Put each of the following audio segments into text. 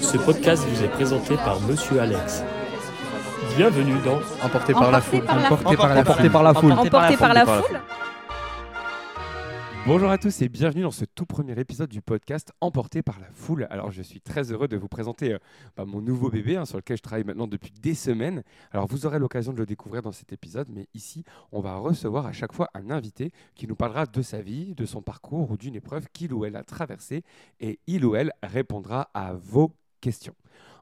Ce podcast vous est présenté par Monsieur Alex. Bienvenue dans Emporté par la foule. Emporté par la Emporté par la foule. Emporté par la foule Bonjour à tous et bienvenue dans ce tout premier épisode du podcast Emporté par la foule. Alors je suis très heureux de vous présenter euh, bah, mon nouveau bébé hein, sur lequel je travaille maintenant depuis des semaines. Alors vous aurez l'occasion de le découvrir dans cet épisode, mais ici on va recevoir à chaque fois un invité qui nous parlera de sa vie, de son parcours ou d'une épreuve qu'il ou elle a traversée et il ou elle répondra à vos questions.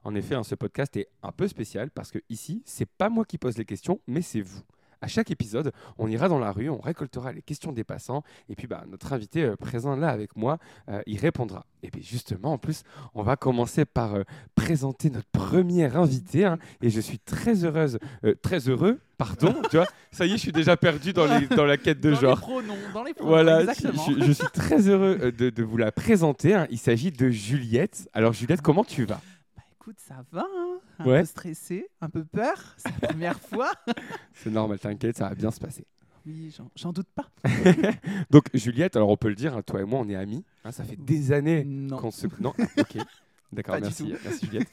En effet, hein, ce podcast est un peu spécial parce que ici, c'est pas moi qui pose les questions, mais c'est vous. À chaque épisode, on ira dans la rue, on récoltera les questions des passants, et puis bah, notre invité euh, présent là avec moi, euh, il répondra. Et puis justement, en plus, on va commencer par euh, présenter notre premier invité, hein, et je suis très heureuse, euh, très heureux, pardon, tu vois, ça y est, je suis déjà perdu dans, les, dans la quête de Dans genre. les pronoms, dans les pronoms, Voilà, exactement. je, je suis très heureux de, de vous la présenter. hein. Il s'agit de Juliette. Alors Juliette, comment tu vas? Écoute, ça va, hein un Ouais. peu stressé, un peu peur, c'est la première fois. C'est normal, t'inquiète, ça va bien se passer. Oui, j'en- doute pas. Donc Juliette, alors on peut le dire, hein, toi et moi on est amis. hein, ça fait des années qu'on se... Non, ok. D'accord, merci, merci Juliette.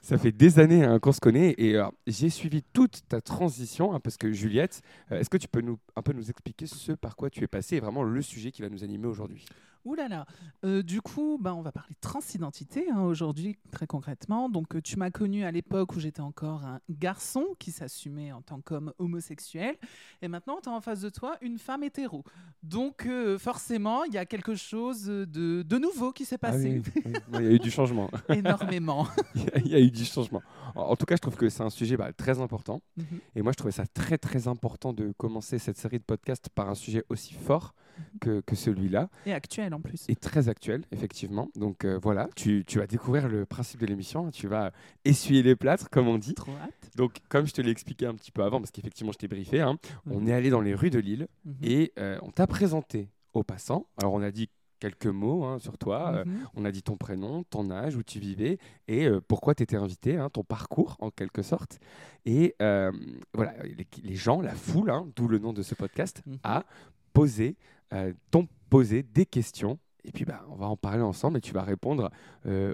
Ça fait des années hein, qu'on se connaît et alors, j'ai suivi toute ta transition hein, parce que Juliette, euh, est-ce que tu peux nous, un peu nous expliquer ce par quoi tu es passé et vraiment le sujet qui va nous animer aujourd'hui? Ouh là là. Euh, du coup, bah, on va parler de transidentité hein, aujourd'hui, très concrètement. Donc, euh, tu m'as connu à l'époque où j'étais encore un garçon qui s'assumait en tant qu'homme homosexuel. Et maintenant, tu as en face de toi une femme hétéro. Donc, euh, forcément, il y a quelque chose de, de nouveau qui s'est Ah passé. oui, oui. Il y a eu du changement. Énormément. Il y a- il y a eu du changement. En, en tout cas, je trouve que c'est un sujet bah, très important. Mhm. Et moi, je trouvais ça très, très important de commencer cette série de podcasts par un sujet aussi fort que, que celui-là. Et actuel en plus. Et très actuel, effectivement. Donc euh, voilà, tu, tu vas découvrir le principe de l'émission. hein. Tu vas essuyer les plâtres, comme on dit. Trop hâte. Donc, comme je te l'ai expliqué un petit peu avant, parce qu'effectivement, je t'ai briefé, hein, on Mhm. est allé dans les rues de Lille Mhm. et euh, on t'a présenté aux passants. Alors, on a dit quelques mots hein, sur toi. euh, Mhm. on a dit ton prénom, ton âge, où tu vivais et euh, pourquoi tu étais invité, hein, ton parcours en quelque sorte. Et euh, voilà, les, les gens, la foule, hein, d'où le nom de ce podcast, Mhm. a posé, euh, t'ont posé des questions. Et puis, bah, on va en parler ensemble et tu vas répondre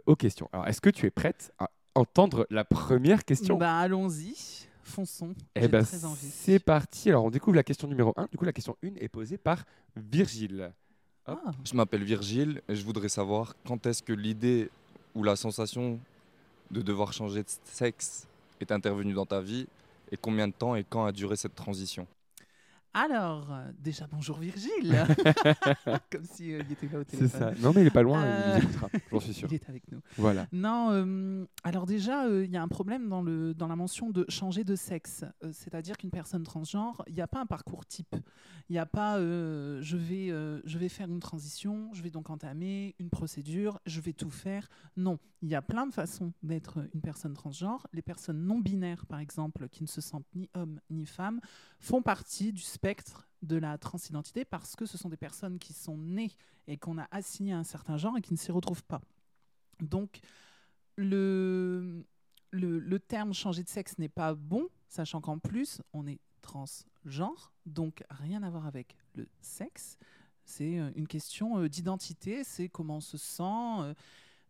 aux questions. Alors, est-ce que tu es prête à entendre la première question? Bah, allons-y, fonçons. Eh ben, c'est parti. Alors, on découvre la question numéro 1. Du coup, la question 1 est posée par Virgile. Ah, Je m'appelle Virgile et je voudrais savoir quand est-ce que l'idée ou la sensation de devoir changer de sexe est intervenue dans ta vie et combien de temps et quand a duré cette transition? Alors, euh, déjà bonjour Virgile. Comme si euh, il était là au C'est téléphone. ça. Non, mais il est pas loin. Euh, Il nous écoutera, j'en suis sûr. Il est avec nous. Voilà. Non, euh, alors déjà, euh, il y a un problème dans, le, dans la mention de changer de sexe. Euh, C'est-à-dire qu'une personne transgenre, il n'y a pas un parcours type. Il n'y a pas euh, je, vais, euh, je vais faire une transition, je vais donc entamer une procédure, je vais tout faire. Non, il y a plein de façons d'être une personne transgenre. Les personnes non binaires, par exemple, qui ne se sentent ni homme ni femme, font partie du spectre de la transidentité parce que ce sont des personnes qui sont nées et qu'on a assignées à un certain genre et qui ne s'y retrouvent pas. Donc, le, le, le terme changer de sexe n'est pas bon, sachant qu'en plus, on est transgenre, donc rien à voir avec le sexe. C'est euh, une question euh, d'identité, c'est comment on se sent, euh,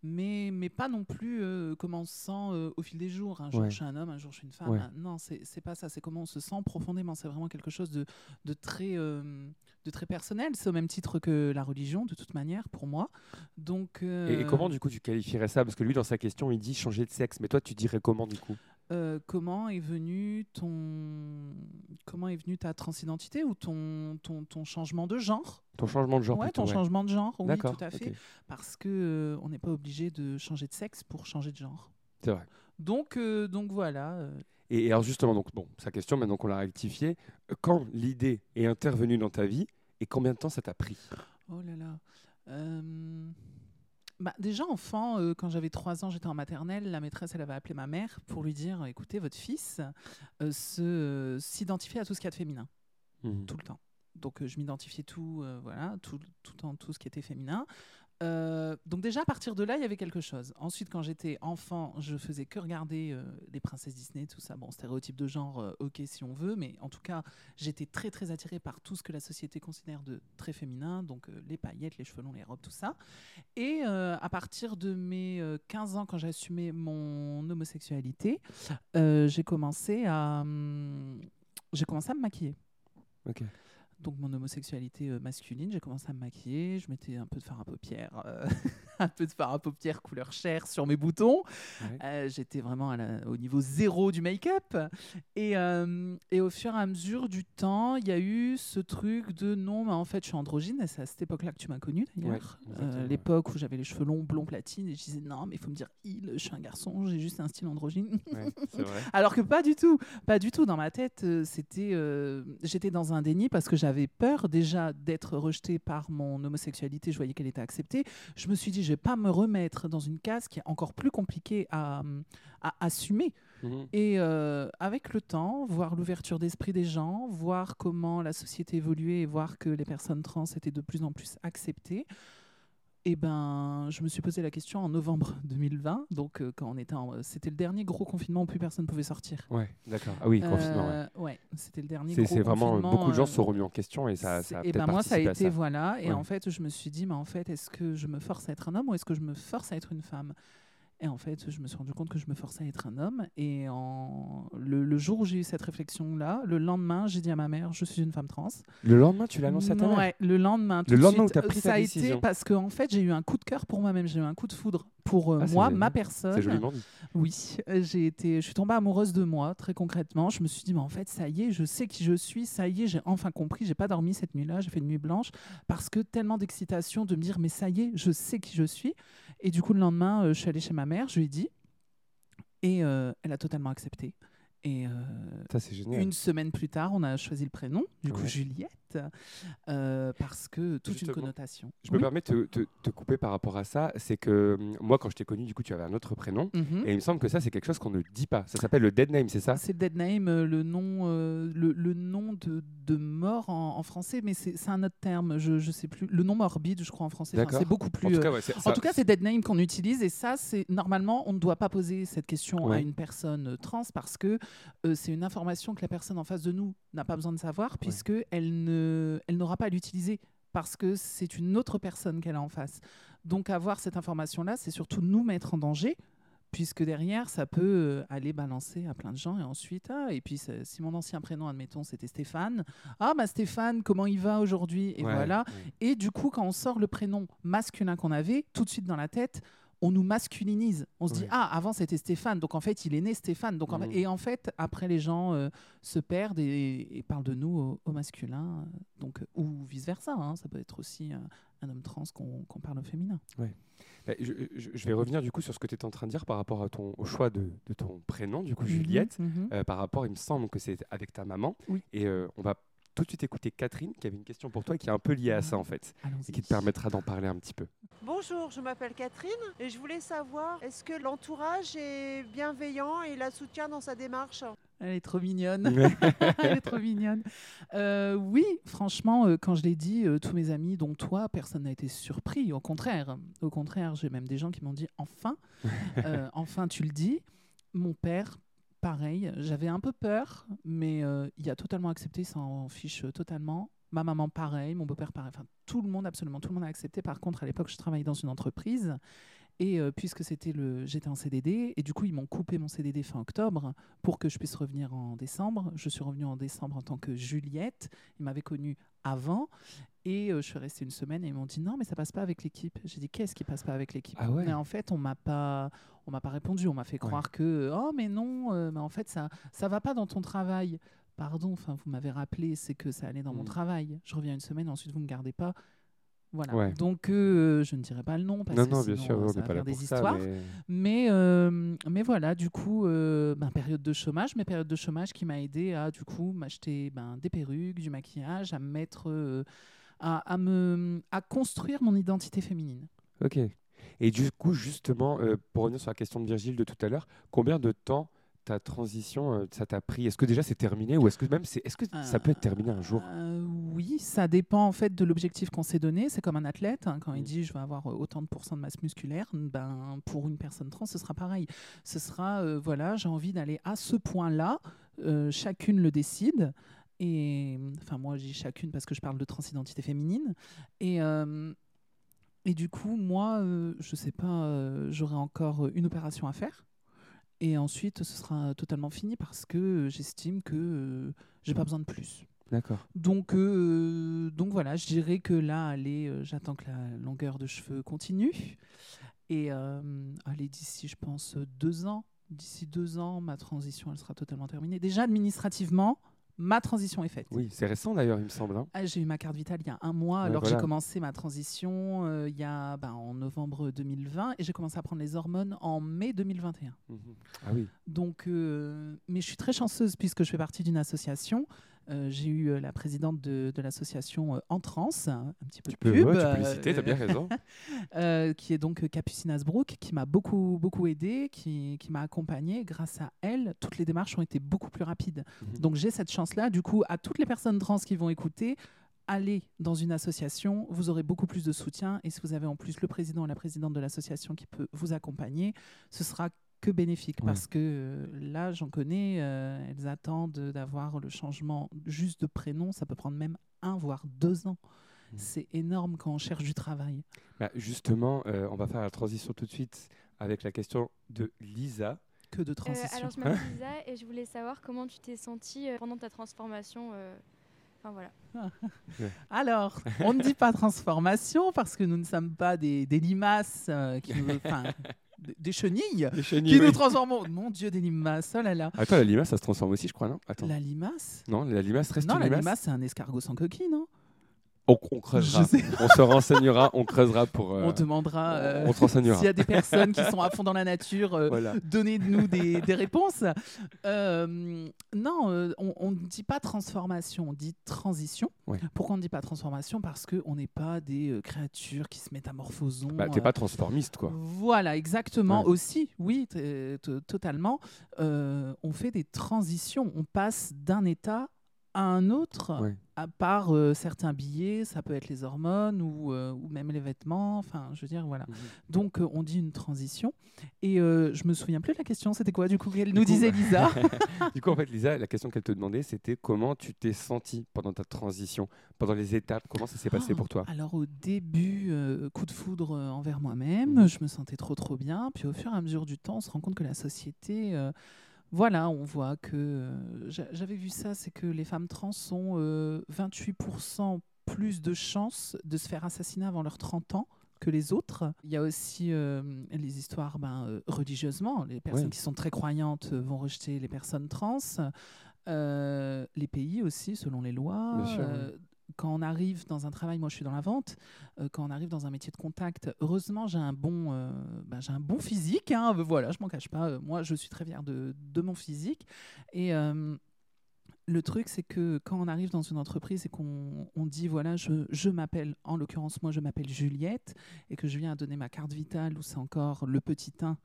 mais, mais pas non plus euh, comment on se sent euh, au fil des jours. Un jour, Ouais. je suis un homme, un jour, je suis une femme. Ouais. Un- Non, c'est pas ça, c'est comment on se sent profondément. C'est vraiment quelque chose de, de très, euh, de très personnel. C'est au même titre que la religion, de toute manière, pour moi. Donc, Et, et comment, du coup, tu qualifierais ça? Parce que lui, dans sa question, il dit changer de sexe. Mais toi, tu dirais comment, du coup? Euh, comment est venu ton comment est venue ta transidentité ou ton, ton, ton changement de genre? Ton changement de genre Ouais, plutôt, ton ouais. changement de genre, oui, tout à fait. Parce que euh, on n'est pas obligé de changer de sexe pour changer de genre. C'est vrai. Donc, euh, donc voilà. Et, et alors, justement, donc, bon, sa question, maintenant qu'on l'a rectifiée, quand l'idée est intervenue dans ta vie et combien de temps ça t'a pris? Oh là là. Bah, déjà, enfant, euh, quand j'avais 3 ans, j'étais en maternelle, la maîtresse, elle avait appelé ma mère pour lui dire écoutez, votre fils euh, euh, s'identifie à tout ce qu'il y a de féminin. Mhm. tout le temps. Donc euh, je m'identifiais tout, voilà, tout, tout en tout ce qui était féminin. Euh, donc déjà à partir de là, il y avait quelque chose. Ensuite, quand j'étais enfant, je faisais que regarder euh, les princesses Disney, tout ça. Bon, stéréotype de genre, euh, ok si on veut, mais en tout cas, j'étais très très attirée par tout ce que la société considère de très féminin, donc euh, les paillettes, les cheveux longs, les robes, tout ça. Et à partir de mes euh, 15 ans, quand j'ai assumé mon homosexualité, j'ai commencé à hum, j'ai commencé à me maquiller. Ok. Donc mon homosexualité euh, masculine, j'ai commencé à me maquiller, je mettais un peu de fard à paupières, un peu de fard à paupières couleur chair sur mes boutons. Ouais. Euh, J'étais vraiment à la- au niveau zéro du make-up. Et, euh, et au fur et à mesure du temps, il y a eu ce truc de non, mais en fait je suis androgyne. C'est à cette époque-là que tu m'as connue d'ailleurs. Ouais, Euh. L'époque où j'avais les cheveux longs, blond platine, et je disais non, mais il faut me dire il, je suis un garçon, j'ai juste un style androgyne. Ouais, c'est vrai. Alors que pas du tout, pas du tout. Dans ma tête, c'était, j'étais dans un déni parce que j'avais peur déjà d'être rejetée par mon homosexualité. Je voyais qu'elle était acceptée. Je me suis dit, je vais pas me remettre dans une case qui est encore plus compliquée à, à assumer. Mhm. Et euh, avec le temps, voir l'ouverture d'esprit des gens, voir comment la société évoluait et voir que les personnes trans étaient de plus en plus acceptées. Et ben, je me suis posé la question en novembre 2020, donc euh, quand on était, en- c'était le dernier gros confinement où plus personne pouvait sortir. Ouais, d'accord. Ah oui, confinement. Euh, ouais, c'était le dernier C'est gros c'est vraiment confinement, beaucoup de gens euh, se sont remis en question et ça, a et peut-être ben moi, ça a été ça. voilà. Et Ouais. en fait, je me suis dit, mais en fait, est-ce que je me force à être un homme ou est-ce que je me force à être une femme? Et en fait, je me suis rendu compte que je me forçais à être un homme. Et en... le, le jour où j'ai eu cette réflexion-là, le lendemain, j'ai dit à ma mère, je suis une femme trans. Le lendemain, tu l'as annoncé à ta mère Ouais, le lendemain. tout Le de lendemain où suite, t'as pris ta ça a décision. été parce qu'en fait, j'ai eu un coup de cœur pour moi-même. J'ai eu un coup de foudre pour euh, Ah, moi, ma personne. C'est joliment dit. Oui, j'ai été, je suis tombée amoureuse de moi, très concrètement. Je me suis dit, mais en fait, ça y est, je sais qui je suis, ça y est, j'ai enfin compris. J'ai pas dormi cette nuit-là, j'ai fait une nuit blanche parce que tellement d'excitation de me dire, mais ça y est, je sais qui je suis. Et du coup, le lendemain, euh, je suis allée chez ma mère, je lui ai dit, et euh, elle a totalement accepté. Et euh, Ça, c'est génial. une semaine plus tard, on a choisi le prénom, du coup Ouais. Juliette, euh, parce que toute Justement, une connotation. Je me permets de te, te- te couper par rapport à ça. C'est que hum, moi, quand je t'ai connu, du coup, tu avais un autre prénom. Mhm. Et il me semble que ça, c'est quelque chose qu'on ne dit pas. Ça s'appelle le dead name, c'est ça? C'est le dead name, euh, le nom, euh, le, le nom de, de mort en, en français, mais c'est un autre terme, je ne sais plus. Le nom morbide, je crois, en français. Enfin, c'est beaucoup En plus. tout cas, ouais, c'est- en tout cas, c'est dead name qu'on utilise et ça, c'est normalement, on ne doit pas poser cette question à une personne trans parce que euh, c'est une information que la personne en face de nous n'a pas besoin de savoir puisque elle ne, elle n'aura pas à l'utiliser parce que c'est une autre personne qu'elle a en face. Donc avoir cette information-là, c'est surtout nous mettre en danger puisque derrière, ça peut euh, aller balancer à plein de gens et ensuite, ah, et puis si mon ancien prénom, admettons, c'était Stéphane, ah bah Stéphane, comment il va aujourd'hui? Et Ouais, voilà. ouais. Et du coup, quand on sort le prénom masculin qu'on avait, tout de suite dans la tête, on nous masculinise. On se dit Ouais. ah avant c'était Stéphane, donc en fait il est né Stéphane. Donc en fait- Mhm. et en fait après les gens euh, se perdent et, et parlent de nous au, au masculin, euh, donc ou vice versa. ça peut être aussi euh, un homme trans qu'on parle au féminin. Bah, je, je- je vais revenir du coup sur ce que tu étais en train de dire par rapport à ton, au choix de, de ton prénom, du coup Mhm, Juliette. mhm. Euh, par rapport, il me semble que c'est avec ta maman. Oui. Et euh, on va tout de suite écouter Catherine qui avait une question pour toi et qui est un peu liée à ça en fait. Et qui te permettra d'en parler un petit peu. Bonjour, je m'appelle Catherine et je voulais savoir est-ce que l'entourage est bienveillant et la soutient dans sa démarche? Elle est trop mignonne. Elle est trop mignonne. Euh, oui, franchement, euh, quand je l'ai dit, euh, tous mes amis, dont toi, personne n'a été surpris. Au contraire, au contraire, j'ai même des gens qui m'ont dit enfin, euh, enfin, tu le dis. Mon père, pareil, j'avais un peu peur, mais euh, il a totalement accepté, il s'en fiche totalement. Ma maman, pareil, mon beau-père, pareil. Enfin, tout le monde, absolument tout le monde a accepté. Par contre, à l'époque, je travaillais dans une entreprise. Et euh, puisque c'était le, j'étais en CDD, et du coup ils m'ont coupé mon CDD fin octobre pour que je puisse revenir en décembre. Je suis revenue en décembre en tant que Juliette. Ils m'avaient connue avant, et euh, je suis restée une semaine et ils m'ont dit non mais ça passe pas avec l'équipe. J'ai dit qu'est-ce qui passe pas avec l'équipe? Ah ouais? Mais en fait on m'a pas, on m'a pas répondu. On m'a fait croire que oh mais non, euh, mais en fait ça, ça va pas dans ton travail. Pardon, enfin vous m'avez rappelé, c'est que ça allait dans mon Mm. travail. Je reviens une semaine, ensuite vous me gardez pas. Voilà. Ouais. Donc euh, je ne dirai pas le nom parce non, que non, bien sinon, sûr, euh, on ça n'est va pas faire des ça. histoires. mais- Mais, euh, mais voilà, du coup, euh, ben, période de chômage, mais période de chômage qui m'a aidé à du coup m'acheter ben, des perruques, du maquillage, à me mettre, à, à me, à construire mon identité féminine. Ok. Et du coup, justement, pour revenir sur la question de Virgile de tout à l'heure, combien de temps ta transition, euh, ça t'a pris Est-ce que déjà c'est terminé ou est-ce que même c'est, est-ce que ça peut être terminé un jour? Euh, Oui, ça dépend en fait de l'objectif qu'on s'est donné. C'est comme un athlète, hein, quand il Mm. dit je vais avoir euh, autant de pourcents de masse musculaire, ben, pour une personne trans, ce sera pareil. Ce sera, euh, voilà, j'ai envie d'aller à ce point-là, chacune le décide. Et enfin, moi, dis chacune parce que je parle de transidentité féminine. Et, et du coup, moi, je sais pas, j'aurai encore une opération à faire. Et ensuite, ce sera totalement fini parce que j'estime que euh, j'ai pas besoin de plus. D'accord. Donc, euh, donc voilà, je dirais que là, allez, euh, j'attends que la longueur de cheveux continue. Et euh, allez, d'ici, je pense, deux ans, d'ici deux ans, ma transition, elle sera totalement terminée. Déjà, administrativement, ma transition est faite. Oui, c'est récent d'ailleurs, il me semble. hein. Ah, j'ai eu ma carte vitale il y a un mois, alors que voilà. j'ai commencé ma transition euh, il y a, ben, en novembre 2020 et j'ai commencé à prendre les hormones en mai 2021. Mhm. Ah oui. Donc, euh, mais je suis très chanceuse puisque je fais partie d'une association. Euh, j'ai eu euh, la présidente de, de l'association euh, En Trans, un petit peu Tu de peux, pub, ouais, tu peux les citer, t'as bien raison. qui est donc Capucine Asbrook, qui m'a beaucoup, beaucoup aidée, qui, qui m'a accompagnée. Grâce à elle, toutes les démarches ont été beaucoup plus rapides. Mhm. Donc j'ai cette chance-là. Du coup, à toutes les personnes trans qui vont écouter, allez dans une association, vous aurez beaucoup plus de soutien. Et si vous avez en plus le président et la présidente de l'association qui peut vous accompagner, ce sera que bénéfique Ouais. parce que euh, là, j'en connais, euh, elles attendent d'avoir le changement juste de prénom. Ça peut prendre même un, voire deux ans. Mhm. C'est énorme quand on cherche du travail. Bah, justement, euh, on va faire la transition tout de suite avec la question de Lisa. Que de Euh, transition. alors, je m'appelle Lisa et je voulais savoir comment tu t'es sentie euh, pendant ta transformation. euh, Enfin voilà. Alors, on ne dit pas transformation parce que nous ne sommes pas des, des limaces, euh, qui nous- des- chenilles Les qui nous transformons. Mon Dieu, des limaces, oh là là. Attends, la limace, ça se transforme aussi, je crois, non? Attends. La limace? Non, la limace reste Non, une la limace. limace, c'est un escargot sans coquille, non? On, on creusera. On se renseignera, on creusera pour. euh, On demandera euh, on te renseignera. s'il y a des personnes qui sont à fond dans la nature. euh, Voilà. Donnez-nous des, des réponses. Euh, non, euh, on ne dit pas transformation, on dit transition. Ouais. Pourquoi on ne dit pas transformation? Parce qu'on n'est pas des euh, créatures qui se métamorphosent. Bah, t'es pas transformiste, quoi. Voilà, exactement. Ouais. Aussi, oui, t- t- totalement. Euh, on fait des transitions. On passe d'un état à un autre. Ouais. À part euh, certains billets, ça peut être les hormones ou, euh, ou même les vêtements. Enfin, je veux dire, voilà. Mhm. Donc, euh, on dit une transition. Et je me souviens plus de la question. C'était quoi, du coup, qu'elle nous coup- disait Lisa Du coup, en fait, Lisa, la question qu'elle te demandait, c'était comment tu t'es sentie pendant ta transition, pendant les étapes, comment ça s'est passé Oh, pour toi? Alors au début, coup de foudre envers moi-même, Mhm. je me sentais trop trop bien. Puis au fur et à mesure du temps, on se rend compte que la société, voilà, on voit que euh, j'a- j'avais vu ça, c'est que les femmes trans ont euh, 28% plus de chances de se faire assassiner avant leurs 30 ans que les autres. Il y a aussi euh, les histoires ben, euh, religieusement. Les personnes Ouais. qui sont très croyantes euh, vont rejeter les personnes trans. Euh, les pays aussi, selon les lois. Sûr, Euh, quand on arrive dans un travail, moi je suis dans la vente, euh, quand on arrive dans un métier de contact, heureusement j'ai un bon, euh, ben, j'ai un bon physique, hein, euh, voilà, je m'en cache pas, moi je suis très fière de, de mon physique. Et euh, le truc c'est que quand on arrive dans une entreprise et qu'on on dit voilà, je, je m'appelle, en l'occurrence moi je m'appelle Juliette, et que je viens à donner ma carte vitale où c'est encore le petit 1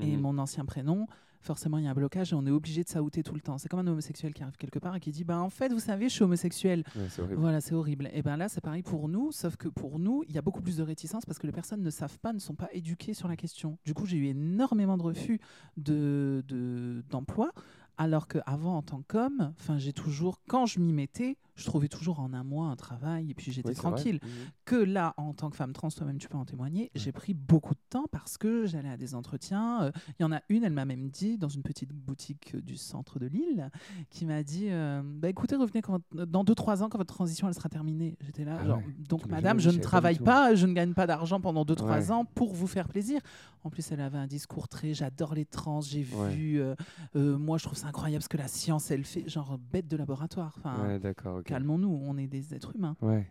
et Mhm. mon ancien prénom, forcément il y a un blocage et on est obligé de s'outer tout le temps. C'est comme un homosexuel qui arrive quelque part et qui dit bah en fait vous savez je suis homosexuel. Ouais. Voilà c'est horrible. Et ben là c'est pareil pour nous, sauf que pour nous il y a beaucoup plus de réticence parce que les personnes ne savent pas, ne sont pas éduquées sur la question. Du coup j'ai eu énormément de refus de de- d'emploi. Alors qu'avant, en tant qu'homme, j'ai toujours, quand je m'y mettais, je trouvais toujours en un mois un travail et puis j'étais Oui, tranquille que là, en tant que femme trans, toi-même tu peux en témoigner, j'ai pris beaucoup de temps parce que j'allais à des entretiens. Euh, Il y en a une, elle m'a même dit, dans une petite boutique euh, du centre de Lille, qui m'a dit euh, bah, écoutez, revenez quand dans 2-3 ans quand votre transition elle sera terminée. J'étais là, Ah genre, ouais. donc madame, je ne pas travaille pas, je ne gagne pas d'argent pendant 2-3 Ouais. ans pour vous faire plaisir. En plus, elle avait un discours très j'adore les trans, j'ai vu, euh, moi je trouve ça incroyable ce que la science elle fait, genre bête de laboratoire. Enfin, Ouais, d'accord. ok. calmons-nous, on est des êtres humains. Ouais.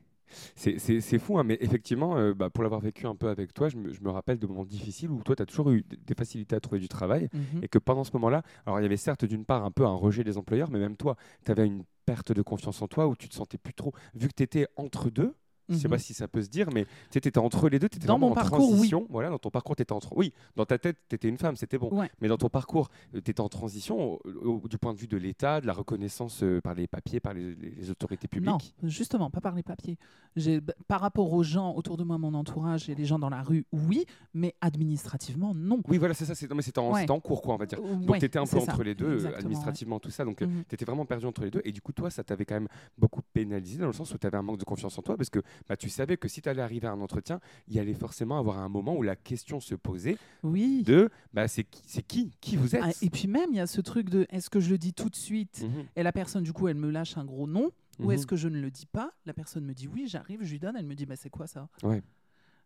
C'est- C'est c'est fou, hein, mais effectivement, euh, bah, pour l'avoir vécu un peu avec toi, je me, je me rappelle de moments difficiles où toi, tu as toujours eu des facilités à trouver du travail Mhm. et que pendant ce moment-là, alors il y avait certes d'une part un peu un rejet des employeurs, mais même toi, tu avais une perte de confiance en toi où tu te sentais plus trop, vu que tu étais entre deux, Je sais Mhm. pas si ça peut se dire, mais tu étais entre les deux, tu étais Dans mon en parcours, oui. transition. Voilà, dans ton parcours, tu étais entre. Oui, dans ta tête, tu étais une femme, c'était bon. Ouais. Mais dans ton parcours, tu étais en transition au- au- du point de vue de l'État, de la reconnaissance euh, par les papiers, par les, autorités publiques? Non, justement, pas par les papiers. J'ai- b- Par rapport aux gens autour de moi, mon entourage et les gens dans la rue, oui, mais administrativement, non. Oui, voilà, c'est ça. c'est- Non, mais c'était en, Ouais. c'était en cours, quoi, on va dire. Donc, Ouais, tu étais un peu ça, entre les deux, euh, exactement, administrativement, tout ça. Donc, Mhm. tu étais vraiment perdu entre les deux. Et du coup, toi, ça t'avait quand même beaucoup pénalisé dans le sens où tu avais un manque de confiance en toi parce que bah, tu savais que si tu allais arriver à un entretien, il y allait forcément avoir un moment où la question se posait Oui. de bah, c'est qui, c'est qui Qui vous êtes Ah, et puis même, il y a ce truc de est-ce que je le dis tout de suite Mhm. et la personne, du coup, elle me lâche un gros non Ou Mhm. est-ce que je ne le dis pas? La personne me dit oui, j'arrive, je lui donne, elle me dit bah, c'est quoi ça? Ouais.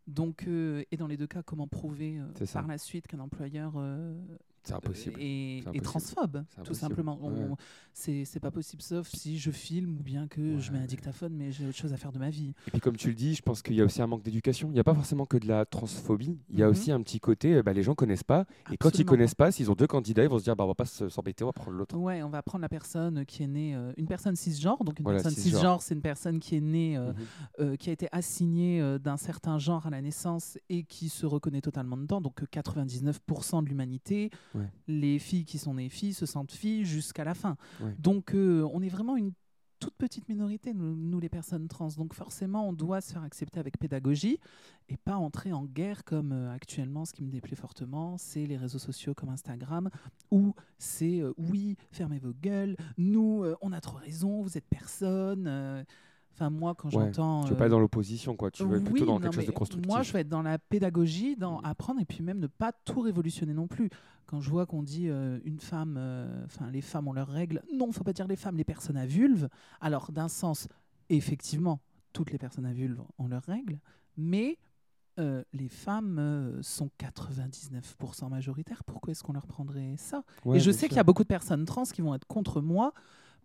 Donc, euh, et dans les deux cas, comment prouver euh, par la suite qu'un employeur euh, impossible. est impossible. transphobe, C'est tout simplement. Ouais. C'est pas possible sauf si je filme ou bien que je mets un dictaphone, mais j'ai autre chose à faire de ma vie. Et puis comme tu le dis, je pense qu'il y a aussi un manque d'éducation. Il n'y a pas forcément que de la transphobie. Il y a Mhm. aussi un petit côté, euh, bah, les gens connaissent pas. Et quand ils Absolument. connaissent pas, s'ils ont deux candidats, ils vont se dire, bah, on va pas se- s'embêter, on va prendre l'autre. Ouais, on va prendre la personne qui est née, euh, une personne cisgenre. Donc une Voilà, personne cisgenre. c'est une personne qui est née, euh, Mhm. euh, qui a été assignée d'un certain genre à la naissance et qui se reconnaît totalement dedans. Donc euh, 99% de l'humanité, Ouais. les filles qui sont nées filles se sentent filles jusqu'à la fin. Ouais. Donc euh, on est vraiment une toute petite minorité, nous, nous, les personnes trans. Donc forcément, on doit se faire accepter avec pédagogie et pas entrer en guerre comme euh, actuellement, ce qui me déplaît fortement, c'est les réseaux sociaux comme Instagram, où c'est euh, oui, fermez vos gueules, nous, on a trop raison, vous êtes personne. Euh. Enfin, moi, quand Ouais, j'entends... Tu veux euh, pas être dans l'opposition, quoi. Tu veux être oui, plutôt dans quelque chose de constructif. Moi, je vais être dans la pédagogie, dans Mm. apprendre et puis même ne pas tout révolutionner non plus. Quand je vois qu'on dit euh, une femme, euh, enfin les femmes ont leurs règles, non, faut pas dire les femmes, les personnes à vulve. Alors d'un sens, effectivement, toutes les personnes à vulve ont leurs règles, mais euh, les femmes euh, sont 99% majoritaires. Pourquoi est-ce qu'on leur prendrait ça? Ouais, et je sais qu'il y a beaucoup de personnes trans qui vont être contre moi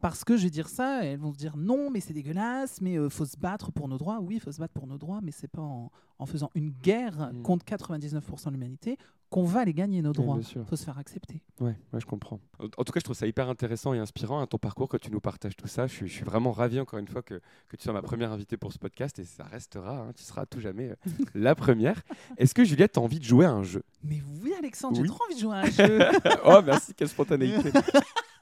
parce que je vais dire ça, et elles vont se dire non, mais c'est dégueulasse, mais il faut se battre pour nos droits. Oui, il faut se battre pour nos droits, mais c'est pas en, en faisant une guerre Mm. contre 99% de l'humanité qu'on va les gagner nos droits. Il faut se faire accepter. Ouais, ouais, je comprends. En en tout cas, je trouve ça hyper intéressant et inspirant, hein, ton parcours, que tu nous partages tout ça. Je suis, je suis vraiment ravi, encore une fois, que, que tu sois ma première invitée pour ce podcast et ça restera, hein, tu seras à tout jamais euh, la première. Est-ce que Juliette, tu as envie de jouer à un jeu? Mais oui, Alexandre, Oui. j'ai trop envie de jouer à un jeu. Oh, merci, quelle spontanéité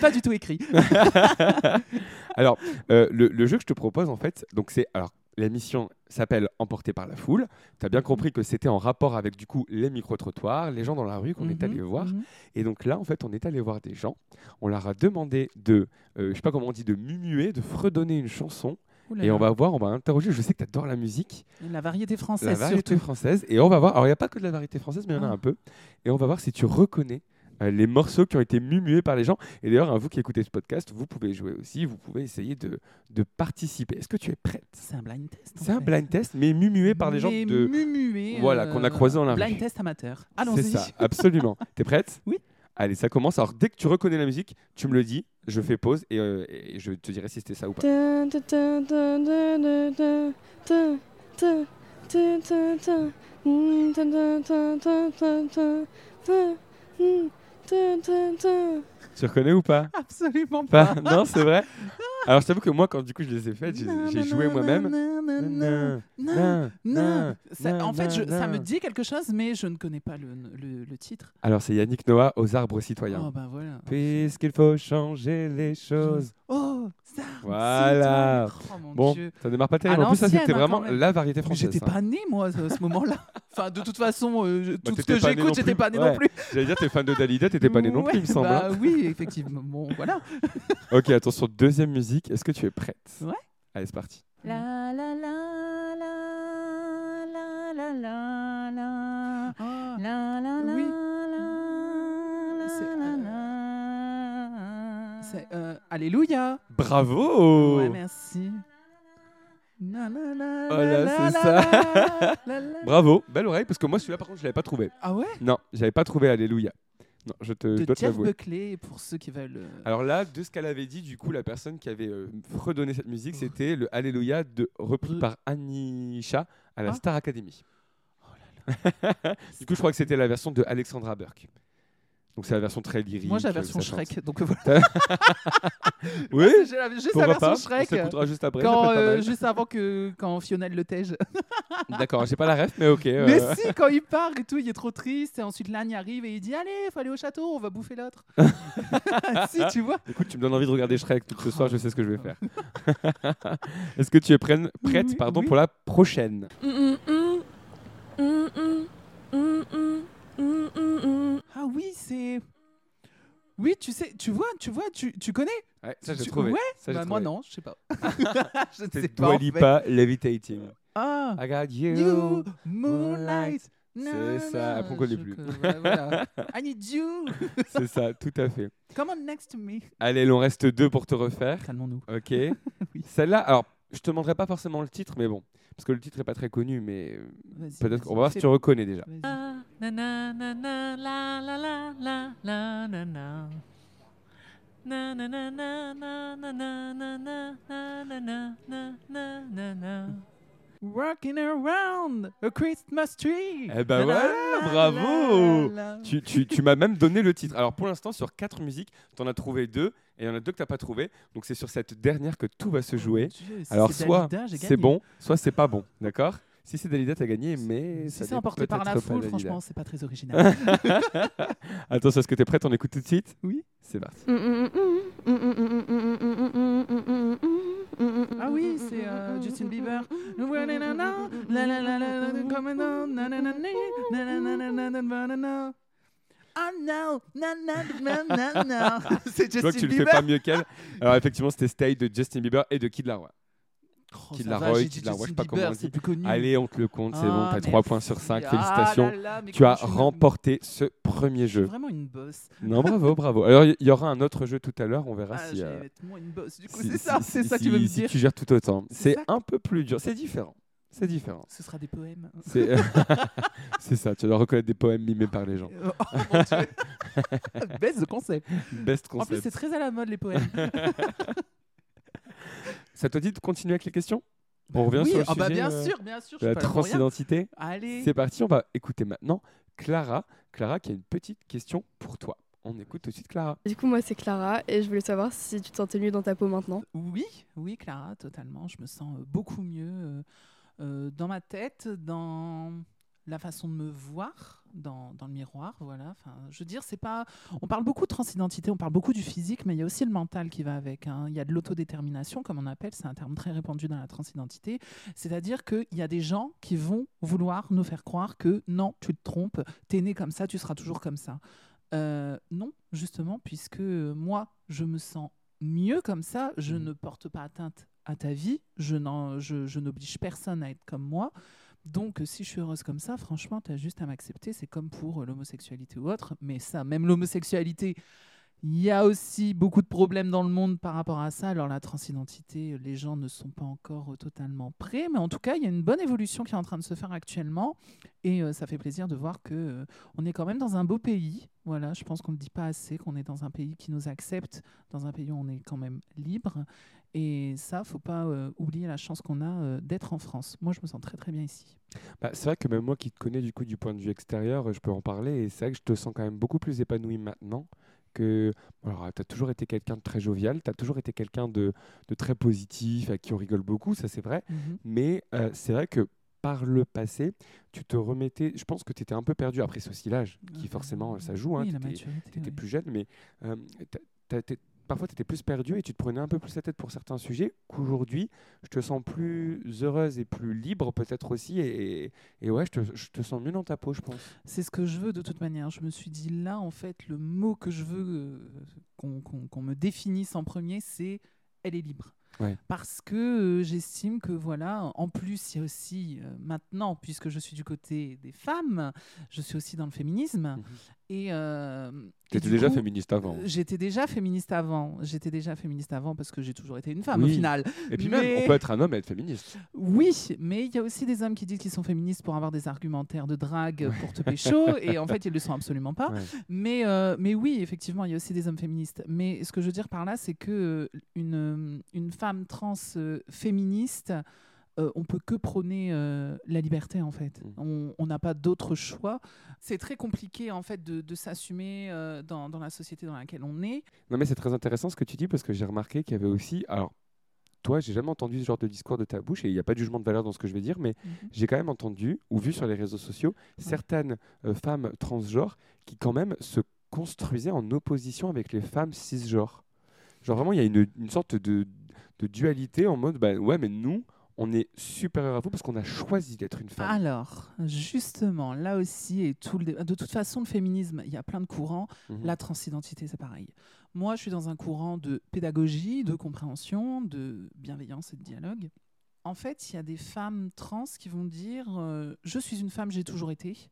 pas du tout écrit. Alors, euh, le, le jeu que je te propose, en fait, donc c'est. Alors, l'émission s'appelle Emporté par la foule. Tu as bien compris que c'était en rapport avec, du coup, les micro-trottoirs, les gens dans la rue qu'on est Mhm, allé voir. mhm. Et donc là, en fait, on est allé voir des gens. On leur a demandé de, euh, je sais pas comment on dit, de mumuer, de fredonner une chanson. Là Et là. on va voir, on va interroger. Je sais que tu adores la musique, La variété française, la variété surtout. française. Et on va voir. Alors, il n'y a pas que de la variété française, mais il y en a Ah. un peu. Et on va voir si tu reconnais les morceaux qui ont été mumués par les gens. Et d'ailleurs, hein, vous qui écoutez ce podcast, vous pouvez jouer aussi. Vous pouvez essayer de, de participer. Est-ce que tu es prête C'est un blind test. en C'est un blind test, mais mumué par des gens Mais de. mumué, Voilà, qu'on a croisé dans la rue. Blind test amateur. C'est Allons-y. ça, absolument. T'es prête Oui. Allez, ça commence. Alors, dès que tu reconnais la musique, tu me le dis. Je fais pause et, euh, et je te dirai si c'était ça ou pas. Tu reconnais ou pas? Absolument pas? Pas Non, c'est vrai? Alors, je t'avoue que moi, quand du coup je les ai faites, j'ai joué moi-même. Non, Non, non. Ça- non, en fait, je- ça me dit quelque chose, mais je ne connais pas le, le- le titre. Alors, c'est Yannick Noah aux arbres citoyens. Oh, ben voilà. Puisqu'il faut changer les choses. Oh, Voilà. Oh mon Bon, Dieu. ça démarre pas À terrible. En plus, ça, c'était hein, vraiment même. la variété française. j'étais hein. pas né, moi, à ce moment-là. Enfin, de toute façon, euh, je- tout ce que j'écoute, j'étais pas né Ouais. non plus. J'allais dire, t'es fan de Dalida, t'étais pas né non plus, il me semble. bah hein. oui, effectivement. Bon, voilà. Ok, attention, deuxième musique. Est-ce que tu es prête? Ouais. Allez, c'est parti. La la la la la la la la la la la Oui. la C'est, la euh, Alléluia. Bravo Ouais, merci. Na, na, na, Oh c'est ça. Bravo, belle oreille, parce que moi, celui-là, par contre, je l'avais pas trouvé. Ah ouais? Non, j'avais pas trouvé Alléluia. Non, je, te, De dois Jeff. Buckley, pour ceux qui veulent. euh, Alors là, de ce qu'elle avait dit, du coup, la personne qui avait euh, redonné cette musique, c'était le Alléluia de, repris Re- par Anisha à la Ah. Star Academy. du coup, je crois que c'était la version de Alexandra Burke. Donc c'est la version très lyrique. Moi, j'ai la euh, version. Shrek. Donc voilà. Oui, J'ai la- juste la version pas Shrek. On s'écoutera juste après. Quand, euh, juste avant que quand Fiona le tège. D'accord, j'ai pas la ref, mais ok. euh, Mais si, quand il part et tout, il est trop triste. Et ensuite, l'âne y arrive et il dit Allez, faut aller au château, on va bouffer l'autre. si, tu vois. Écoute, tu me donnes envie de regarder Shrek tout ce soir, je sais ce que je vais faire. Est-ce que tu es prête Oui, pardon, oui. pour la prochaine? Ah oui, c'est. Oui, tu sais, tu vois, tu vois, tu, tu connais? Ouais, ça j'ai Tu- trouvé. Ouais, Ça, j'ai Bah, moi trouvé. non, je sais pas. je ne sais C'est pas. en fait. Lipa, Levitating. Ah, I got you. you, moonlight. C'est ça, na, après on connaît je plus. voilà, voilà. I need you. C'est ça, tout à fait. Come on next to me. Allez, il en reste deux pour te refaire. Calmons-nous. Ok. Celle-là, alors, je te demanderai pas forcément le titre, mais bon, parce que le titre est pas très connu, mais peut-être va voir si tu reconnais déjà. Walking around a Christmas tree. Eh ben voilà, bravo. Tu, tu, tu m'as même donné le titre. Alors pour l'instant, sur quatre musiques, t'en as trouvé deux et il y en a deux que tu n'as pas trouvé. Donc c'est sur cette dernière que tout va se jouer. Oh Dieu, si Alors c'est soit c'est gagné. bon, soit c'est pas bon, d'accord Si c'est Dalida, t'as gagné, mais Si ça c'est n'est emporté par la foule, franchement, c'est pas très original. Attention, est-ce que t'es prête On écoute tout de suite Oui. C'est parti. ah oui, c'est euh, Justin Bieber. Oh no, na, na, na, na, na. C'est Je vois que Justin tu le fais Bieber. pas mieux qu'elle. Alors effectivement, c'était Stay de Justin Bieber et de Kid Laroi. Oh, Kid Laroi, Kid Laroi, je sais Justin pas comment Bieber, on dit. c'est plus connu. Allez, on te le compte, c'est bon, Ah, t'as 3 points sur 5, Ah félicitations. là là, Tu as comment remporté ce premier jeu. vraiment une bosse. Non, bravo, bravo. Alors, il y aura un autre jeu tout à l'heure, on verra Ah, si... euh, une bosse. Du coup, si- c'est ça, si- c'est ça que si- tu veux me si dire. tu gères tout autant. C'est un peu plus dur, c'est différent. C'est différent. Ce sera des poèmes. C'est ça, tu dois reconnaître des poèmes mimés par les gens. Oh mon dieu. Baisse de concept. Best En plus, concept. c'est très à la mode les poèmes. Ça te dit de continuer avec les questions? On revient oui, sur le ah bah sujet bien euh, sûr, bien sûr. de je la transidentité. Allez. C'est parti, on va écouter maintenant Clara. Clara qui a une petite question pour toi. On écoute tout de suite Clara. Du coup, moi, c'est Clara et je voulais savoir si tu te sentais mieux dans ta peau maintenant. Oui, oui, Clara, totalement. Je me sens euh, beaucoup mieux euh, dans ma tête, dans la façon de me voir dans, dans le miroir. Voilà. Enfin, je veux dire, c'est pas. On parle beaucoup de transidentité, on parle beaucoup du physique, mais il y a aussi le mental qui va avec. hein. Il y a de l'autodétermination, comme on appelle, c'est un terme très répandu dans la transidentité. C'est-à-dire qu'il y a des gens qui vont vouloir nous faire croire que non, tu te trompes, t'es né comme ça, tu seras toujours comme ça. Euh, non, justement, puisque moi, je me sens mieux comme ça, je Mhm. ne porte pas atteinte à ta vie, je n'oblige personne à être comme moi. Donc, euh, si je suis heureuse comme ça, franchement, tu as juste à m'accepter. C'est comme pour euh, l'homosexualité ou autre. Mais ça, même l'homosexualité, il y a aussi beaucoup de problèmes dans le monde par rapport à ça. Alors, la transidentité, euh, les gens ne sont pas encore totalement prêts. Mais en tout cas, il y a une bonne évolution qui est en train de se faire actuellement. Et ça fait plaisir de voir que euh, on est quand même dans un beau pays. Voilà, je pense qu'on ne le dit pas assez, qu'on est dans un pays qui nous accepte, dans un pays où on est quand même libre. Et ça, faut pas euh, oublier la chance qu'on a euh, d'être en France. Moi, je me sens très très bien ici. Bah, c'est vrai que même moi qui te connais du coup du point de vue extérieur, euh, je peux en parler et c'est vrai que je te sens quand même beaucoup plus épanoui maintenant que alors tu as toujours été quelqu'un de très jovial, tu as toujours été quelqu'un de, de très positif, à qui on rigole beaucoup, ça c'est vrai, mais euh, c'est vrai que par le passé, tu te remettais, je pense que tu étais un peu perdu. Après ce aussi l'âge qui Euh, forcément ça joue, hein, oui, tu étais plus jeune, mais euh, t'es- parfois tu étais plus perdu et tu te prenais un peu plus la tête pour certains sujets, qu'aujourd'hui, je te sens plus heureuse et plus libre peut-être aussi, et, ouais, je te, je te sens mieux dans ta peau, je pense. C'est ce que je veux de toute manière. Je me suis dit là, en fait, le mot que je veux euh, qu'on me définisse en premier, c'est elle est libre. Ouais. Parce que euh, j'estime que voilà, en plus, il y a aussi euh, maintenant, puisque je suis du côté des femmes, je suis aussi dans le féminisme. Mhm. Et euh, Tu et étais du déjà coup, féministe avant. euh, J'étais déjà féministe avant. J'étais déjà féministe avant parce que j'ai toujours été une femme au final. Et puis mais- même, on peut être un homme et être féministe. Oui, mais il y a aussi des hommes qui disent qu'ils sont féministes pour avoir des argumentaires de drague pour te pécho, et en fait, ils le sont absolument pas. Ouais. Mais, euh, mais oui, effectivement, il y a aussi des hommes féministes. Mais ce que je veux dire par là, c'est que euh, une, une femme trans euh, féministe euh, on peut que prôner euh, la liberté en fait. Mm. On n'a pas d'autre choix. C'est très compliqué en fait de, de s'assumer euh, dans, dans la société dans laquelle on est. Non, mais c'est très intéressant ce que tu dis parce que j'ai remarqué qu'il y avait aussi. Alors, toi, j'ai jamais entendu ce genre de discours de ta bouche et il n'y a pas de jugement de valeur dans ce que je vais dire, mais j'ai quand même entendu ou vu sur les réseaux sociaux certaines euh, femmes transgenres qui, quand même, se construisaient en opposition avec les femmes cisgenres. Genre, vraiment, il y a une, une sorte de, de dualité en mode bah, ouais, mais nous, on est supérieur à vous parce qu'on a choisi d'être une femme. Alors, justement, là aussi, et tout le dé- de toute façon, le féminisme, il y a plein de courants. Mhm. La transidentité, c'est pareil. Moi, je suis dans un courant de pédagogie, de compréhension, de bienveillance et de dialogue. En fait, il y a des femmes trans qui vont dire euh, Je suis une femme, j'ai toujours été.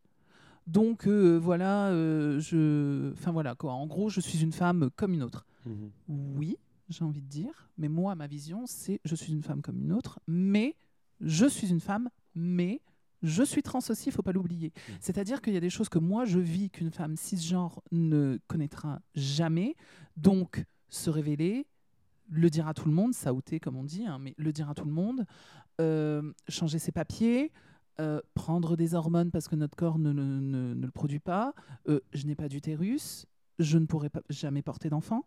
Donc, euh, voilà, euh, je. Enfin, voilà, quoi. En gros, je suis une femme comme une autre. Mhm. Oui, j'ai envie de dire. Mais moi, ma vision, c'est je suis une femme comme une autre, mais je suis une femme, mais je suis trans aussi, il faut pas l'oublier. Mm. C'est-à-dire qu'il y a des choses que moi, je vis qu'une femme cisgenre ne connaîtra jamais. Donc, se révéler, le dire à tout le monde, saouter comme on dit, hein, mais le dire à tout le monde, euh, changer ses papiers, euh, prendre des hormones parce que notre corps ne, ne- ne- ne le produit pas, euh, je n'ai pas d'utérus, je ne pourrai pas, jamais porter d'enfant,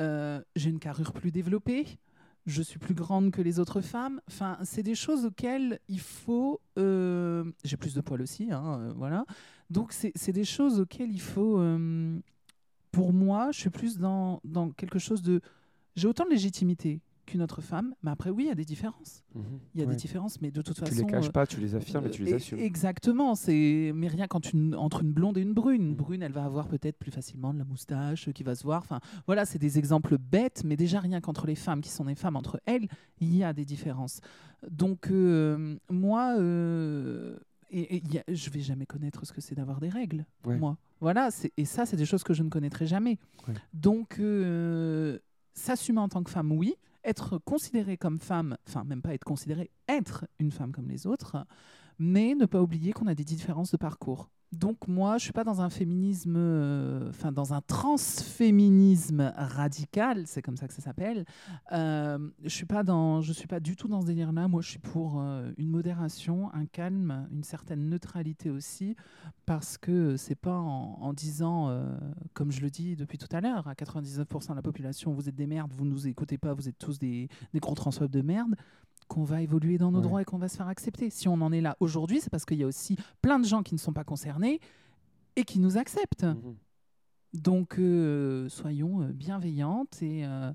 j'ai une carrure plus développée, je suis plus grande que les autres femmes. Enfin, c'est des choses auxquelles il faut. euh, j'ai plus de poils aussi, hein, euh, voilà. Donc, c'est des choses auxquelles il faut. euh, pour moi, je suis plus dans quelque chose de. J'ai autant de légitimité qu'une autre femme, mais après, oui, il y a des différences. Mhm. Il y a Ouais. des différences, mais de toute Tu façon. les caches euh, pas, tu les affirmes et tu les euh, assumes. Exactement, c'est mais rien quand une, entre une blonde et une brune. Une brune, elle va avoir peut-être plus facilement de la moustache euh, qui va se voir. Enfin, voilà, c'est des exemples bêtes, mais déjà rien qu'entre les femmes qui sont des femmes entre elles, il y a des différences. Donc euh, moi, euh, et, et il y a- je vais jamais connaître ce que c'est d'avoir des règles. Ouais. Moi, voilà, et ça, c'est des choses que je ne connaîtrai jamais. Ouais. Donc euh, s'assumer en tant que femme, oui. Être considérée comme femme, enfin même pas être considérée, être une femme comme les autres, mais ne pas oublier qu'on a des différences de parcours. Donc moi, je suis pas dans un féminisme, euh, enfin dans un transféminisme radical, c'est comme ça que ça s'appelle. Euh, je suis pas dans, je suis pas du tout dans ce délire-là. Moi, je suis pour euh, une modération, un calme, une certaine neutralité aussi, parce que c'est pas en, disant, comme je le dis depuis tout à l'heure, à 99% de la population, vous êtes des merdes, vous nous écoutez pas, vous êtes tous des, des gros transphobes de merde qu'on va évoluer dans nos Ouais. droits et qu'on va se faire accepter. Si on en est là aujourd'hui, c'est parce qu'il y a aussi plein de gens qui ne sont pas concernés et qui nous acceptent. Mhm. Donc, euh, soyons euh, bienveillantes et euh,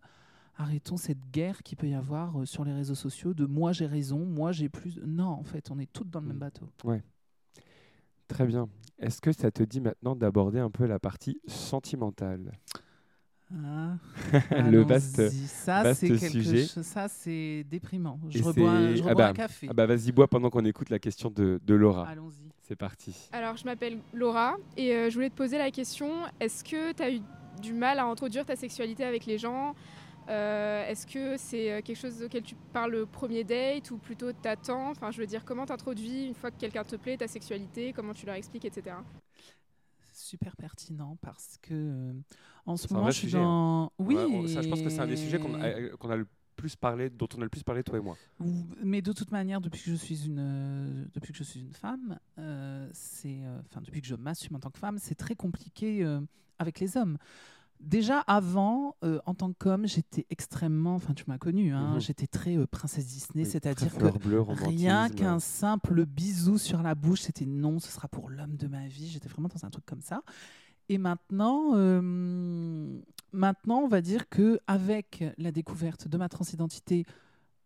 arrêtons cette guerre qui peut y avoir euh, sur les réseaux sociaux de moi j'ai raison, moi j'ai plus. Non, en fait, on est toutes dans le même Mm. bateau. Très bien. Est-ce que ça te dit maintenant d'aborder un peu la partie sentimentale? Ah, Le vaste. ça, vaste sujet. chose- Ça, c'est déprimant. Je Et rebois, c'est- je ah bah, un café. Ah bah vas-y, bois pendant qu'on écoute la question de, de Laura. Allons-y. C'est parti. Alors, je m'appelle Laura et euh, je voulais te poser la question est-ce que tu as eu du mal à introduire ta sexualité avec les gens? Euh, Est-ce que c'est euh, quelque chose auquel tu parles au premier date ou plutôt t'attends? Enfin, je veux dire, comment t'introduis une fois que quelqu'un te plaît ta sexualité? Comment tu leur expliques, etc. Super pertinent parce que euh, en ce moment je suis sujet, hein. dans. Oui. Ouais, on- ça, je pense que c'est un des sujets qu'on a, et- euh, qu'on a le plus parlé, dont on a le plus parlé, toi et moi. Mais de toute manière, depuis que je suis une, euh, depuis que je suis une femme, c'est, enfin depuis que je m'assume en tant que femme, c'est très compliqué avec les hommes. Déjà avant, euh, en tant qu'homme, j'étais extrêmement, enfin tu m'as connue, hein, Mhm. j'étais très euh, princesse Disney, Oui, c'est-à-dire que bleue, rien qu'un simple bisou sur la bouche, c'était non, ce sera pour l'homme de ma vie. J'étais vraiment dans un truc comme ça. Et maintenant, euh, maintenant, on va dire que avec la découverte de ma transidentité,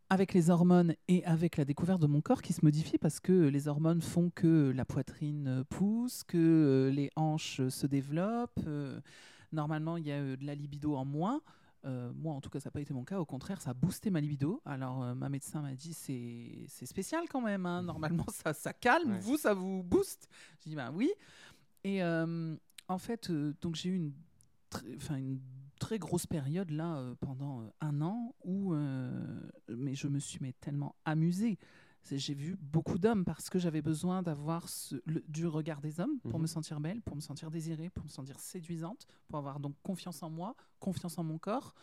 avec les hormones et avec la découverte de mon corps qui se modifie parce que les hormones font que la poitrine pousse, que les hanches se développent. Normalement, il y a euh, de la libido en moins. Euh, moi, en tout cas, ça n'a pas été mon cas. Au contraire, ça a boosté ma libido. Alors, euh, ma médecin m'a dit c'est spécial quand même. hein. Normalement, ça, ça calme. Ouais. Vous, ça vous booste. J'ai dit bah oui. Et euh, en fait, donc j'ai eu une, tr- une très grosse période là pendant un an où, mais je me suis mais tellement amusée. J'ai vu beaucoup d'hommes parce que j'avais besoin d'avoir du regard des hommes pour Mhm. me sentir belle, pour me sentir désirée, pour me sentir séduisante, pour avoir donc confiance en moi, confiance en mon corps.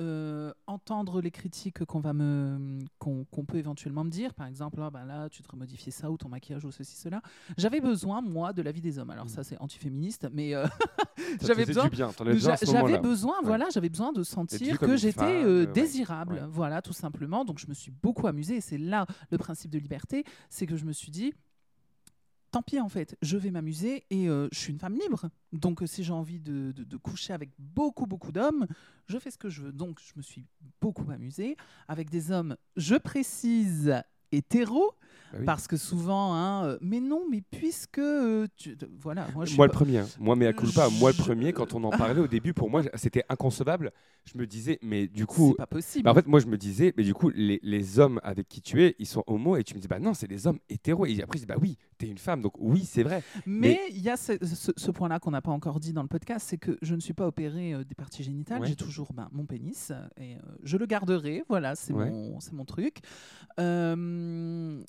Euh, entendre les critiques qu'on va me qu'on peut éventuellement me dire par exemple Ah, ben là tu devrais modifier ça ou ton maquillage ou ceci cela j'avais besoin moi de l'avis des hommes alors ça c'est antiféministe mais euh, te j'avais besoin J'avais besoin, Ouais. voilà, j'avais besoin de sentir que j'étais euh, désirable, Ouais. voilà, tout simplement. Donc je me suis beaucoup amusée. C'est là le principe de liberté, c'est que je me suis dit, tant pis en fait, je vais m'amuser et euh, je suis une femme libre. Donc euh, si j'ai envie de, de- de coucher avec beaucoup beaucoup d'hommes, je fais ce que je veux. Donc je me suis beaucoup amusée avec des hommes, je précise hétéros Bah oui. parce que souvent hein, euh, mais non mais puisque euh, tu, voilà moi je Moi le pas- premier, hein. moi mais à culpa, moi le Je- premier quand on en parlait au début pour moi c'était inconcevable. Je me disais mais du coup c'est pas possible Bah, en fait, moi, je me disais, mais du coup, les, les hommes avec qui tu es, ils sont homo, et tu me dis, bah non, c'est des hommes hétéros. Et après, je dis, bah oui, t'es une femme, donc oui, c'est vrai. Mais il y a ce, ce- ce point-là qu'on n'a pas encore dit dans le podcast, c'est que je ne suis pas opérée euh, des parties génitales, Ouais. j'ai toujours ben, mon pénis euh, et euh, je le garderai, voilà, c'est Ouais. mon, c'est mon truc. Euh,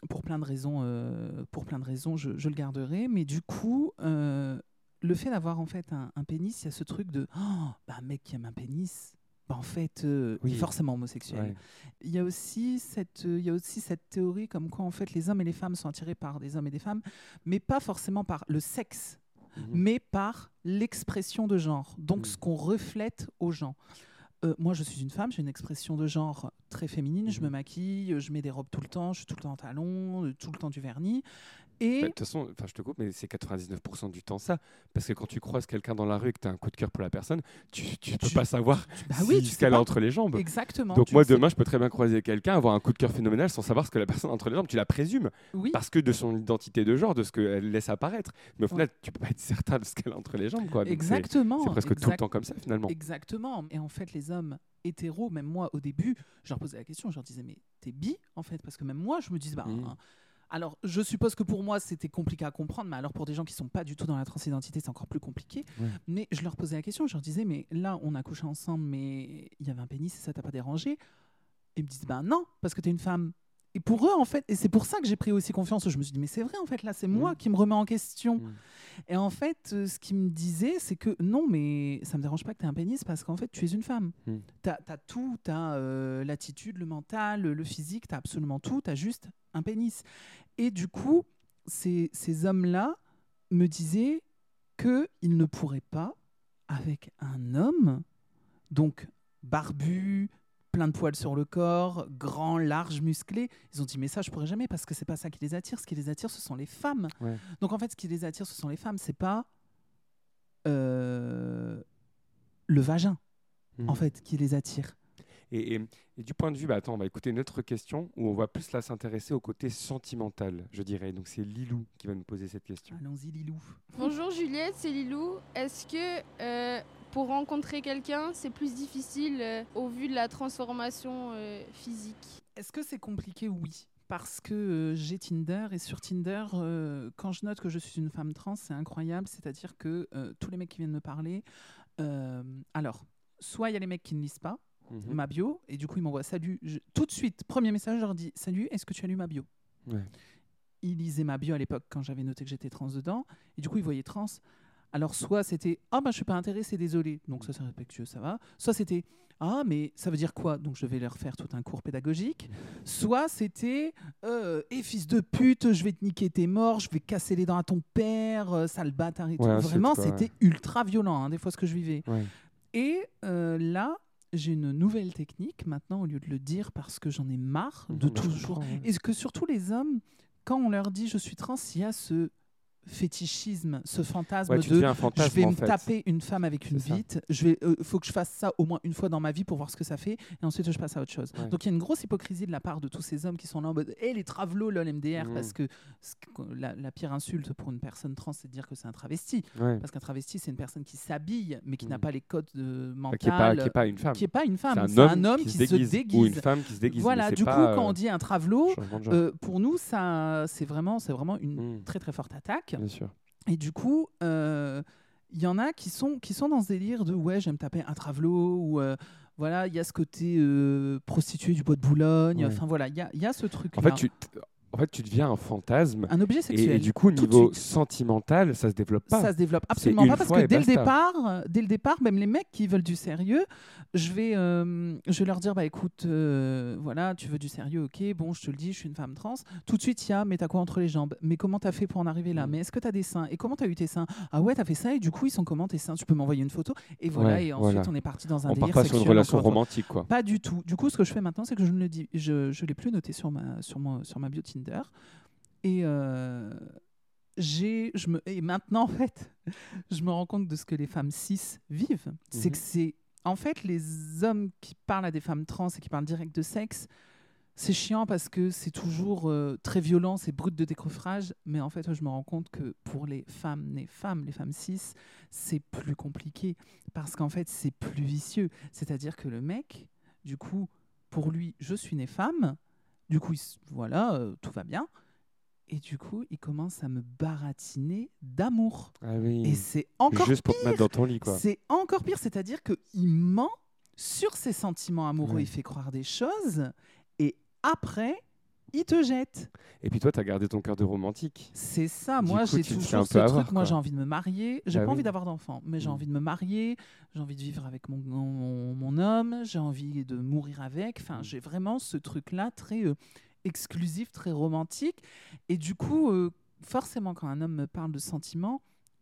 pour plein de raisons, euh, pour plein de raisons, je, je le garderai. Mais du coup, euh, le fait d'avoir en fait un, un pénis, il y a ce truc de, oh, bah, un mec qui aime un pénis. bah, en fait, euh, il est forcément homosexuel. Ouais. Il y a aussi cette, euh, il y a aussi cette théorie comme quoi en fait les hommes et les femmes sont attirés par des hommes et des femmes, mais pas forcément par le sexe, Mhm. mais par l'expression de genre. Donc ce qu'on reflète aux gens. Euh, moi, je suis une femme, j'ai une expression de genre très féminine. Je Mhm. me maquille, je mets des robes tout le temps, je suis tout le temps en talons, euh, tout le temps du vernis. Et Bah, De toute façon, je te coupe, mais c'est 99% du temps ça. Parce que quand tu croises quelqu'un dans la rue et que tu as un coup de cœur pour la personne, tu ne peux Tu- pas savoir bah si tu ce qu'elle a entre les jambes. exactement. Donc moi, sais. demain, je peux très bien croiser quelqu'un, avoir un coup de cœur phénoménal sans savoir ce que la personne a entre les jambes. Tu la présumes oui, parce que de son identité de genre, de ce qu'elle laisse apparaître. Mais au Ouais. final, tu peux pas être certain de ce qu'elle a entre les jambes. Quoi. Donc exactement. C'est presque tout le temps comme ça, finalement. Exactement. Et en fait, les hommes hétéros, même moi au début, je leur posais la question, je leur disais, mais t'es bi en fait? Parce que même moi, je me disais, bah. Hein. Alors, je suppose que pour moi, c'était compliqué à comprendre, mais alors pour des gens qui sont pas du tout dans la transidentité, c'est encore plus compliqué. Ouais. Mais je leur posais la question, je leur disais, mais là, on a couché ensemble, mais il y avait un pénis et ça t'a pas dérangé? Ils me disent, bah non, parce que t'es une femme. Et pour eux, en fait, et c'est pour ça que j'ai pris aussi confiance, je me suis dit, mais c'est vrai, en fait, là, c'est moi Mhm. qui me remets en question. Mhm. Et en fait, euh, ce qu'il me disait, c'est que non, mais ça me dérange pas que tu aies un pénis parce qu'en fait, tu es une femme. Mm. Tu as, tout, tu as l'attitude, le mental, le physique, tu as absolument tout, tu as juste un pénis. Et du coup, ces, ces hommes-là me disaient qu'ils ne pourraient pas, avec un homme, donc barbu, plein de poils sur le corps, grand, large, musclé. Ils ont dit mais ça je pourrais jamais parce que c'est pas ça qui les attire. Ce qui les attire, ce sont les femmes. Ouais. Donc en fait, ce qui les attire, ce sont les femmes. C'est pas euh, le vagin Mhm. en fait qui les attire. Et, et- et du point de vue, bah, attends, on va écouter une autre question où on va plus là s'intéresser au côté sentimental, je dirais. Donc c'est Lilou qui va nous poser cette question. Allons-y, Lilou. Bonjour Juliette, c'est Lilou. Est-ce que euh, pour rencontrer quelqu'un, c'est plus difficile euh, au vu de la transformation euh, physique Est-ce que c'est compliqué? Oui. Parce que euh, j'ai Tinder et sur Tinder, euh, quand je note que je suis une femme trans, c'est incroyable. C'est-à-dire que euh, tous les mecs qui viennent me parler, euh, alors, soit il y a les mecs qui ne lisent pas Mhm. ma bio et du coup ils m'envoient salut. Je- tout de suite, premier message, je leur dis salut, est-ce que tu as lu ma bio? Ouais. Ils lisaient ma bio à l'époque quand j'avais noté que j'étais trans dedans et du coup ils voyaient trans. Alors soit c'était ah bah je suis pas intéressé, désolé. Donc ça c'est respectueux, ça va. Soit c'était ah mais ça veut dire quoi? Donc je vais leur faire tout un cours pédagogique. Soit c'était euh, et fils de pute, je vais te niquer tes morts, je vais casser les dents à ton père, euh, sale bâtard et tout. Ouais, Vraiment c'était ultra violent hein, des fois ce que je vivais. Ouais. Et euh, là, j'ai une nouvelle technique maintenant, au lieu de le dire parce que j'en ai marre de toujours. Et que surtout les hommes, quand on leur dit je suis trans, il y a ce fétichisme, ce fantasme Ouais, de je vais me fait. taper une femme avec une bite, je vais, euh, faut que je fasse ça au moins une fois dans ma vie pour voir ce que ça fait, et ensuite je passe à autre chose. Ouais. Donc il y a une grosse hypocrisie de la part de tous ces hommes qui sont là en mode, hé les travelots, lol MDR, parce que ce que- la, la pire insulte pour une personne trans, c'est de dire que c'est un travesti, Ouais. parce qu'un travesti c'est une personne qui s'habille, mais qui n'a Mhm. pas les codes de Enfin, mental, qui n'est pas, qui est pas une femme. qui est pas une femme, C'est un homme, qui, se, déguise, déguise. Ou une femme qui se déguise. Voilà, du coup, pas, quand euh, on dit un travelot, euh, pour nous, ça, c'est vraiment, c'est vraiment une Mm. très très forte attaque. Bien sûr. Et du coup, euh, il y en a qui sont, qui sont dans ce délire de ouais, j'aime taper un travelot ou euh, voilà, il y a ce côté euh, prostituée du bois de Boulogne. Ouais. Enfin voilà, il y a, y a ce truc. En fait, tu, en fait, tu deviens un fantasme. Un objet Et, sexuel. et du coup, au niveau sentimental, ça se développe pas. Ça se développe absolument pas parce que dès le départ, euh, dès le départ, même les mecs qui veulent du sérieux, je vais, euh, je vais leur dire bah écoute, euh, voilà, tu veux du sérieux, ok, bon, je te le dis, je suis une femme trans. Tout de suite, il y a mais t'as quoi entre les jambes? Mais comment t'as fait pour en arriver là? Mm. Mais est-ce que t'as des seins? Et comment t'as eu tes seins? Ah ouais, t'as fait ça et du coup ils sont comment tes seins? Tu peux m'envoyer une photo? Et voilà, Ouais, et ensuite voilà. on est parti dans un On part délire pas sur une sexuel, relation encore une fois. romantique, quoi. Pas du tout. Du coup, ce que je fais maintenant, c'est que je ne le dis, je, je l'ai plus noté sur ma, sur mon, sur ma bio Tinder. Et euh, je me, et maintenant en fait, je me rends compte de ce que les femmes cis vivent. C'est Mhm. que c'est, en fait, les hommes qui parlent à des femmes trans et qui parlent direct de sexe. C'est chiant parce que c'est toujours euh, très violent, c'est brut de décoffrage, mais en fait, je me rends compte que pour les femmes, les femmes, les femmes cis, c'est plus compliqué parce qu'en fait, c'est plus vicieux. C'est-à-dire que le mec, du coup, pour lui, je suis né femme, du coup, il voilà, euh, tout va bien. Et du coup, il commence à me baratiner d'amour. Ah oui. Et c'est encore Juste pour te mettre dans ton lit, quoi. c'est encore pire, c'est-à-dire qu'il ment sur ses sentiments amoureux, Ouais. il fait croire des choses, et après, il te jette. Et puis toi, tu as gardé ton cœur de romantique. C'est ça, Du moi j'ai toujours ce truc, moi j'ai envie de me marier, j'ai Bah pas oui. envie d'avoir d'enfants, mais j'ai Mm. envie de me marier, j'ai envie de vivre avec mon, mon, mon homme, j'ai envie de mourir avec, enfin Mm. j'ai vraiment ce truc-là très euh, exclusif, très romantique, et du coup, euh, forcément quand un homme me parle de sentiments,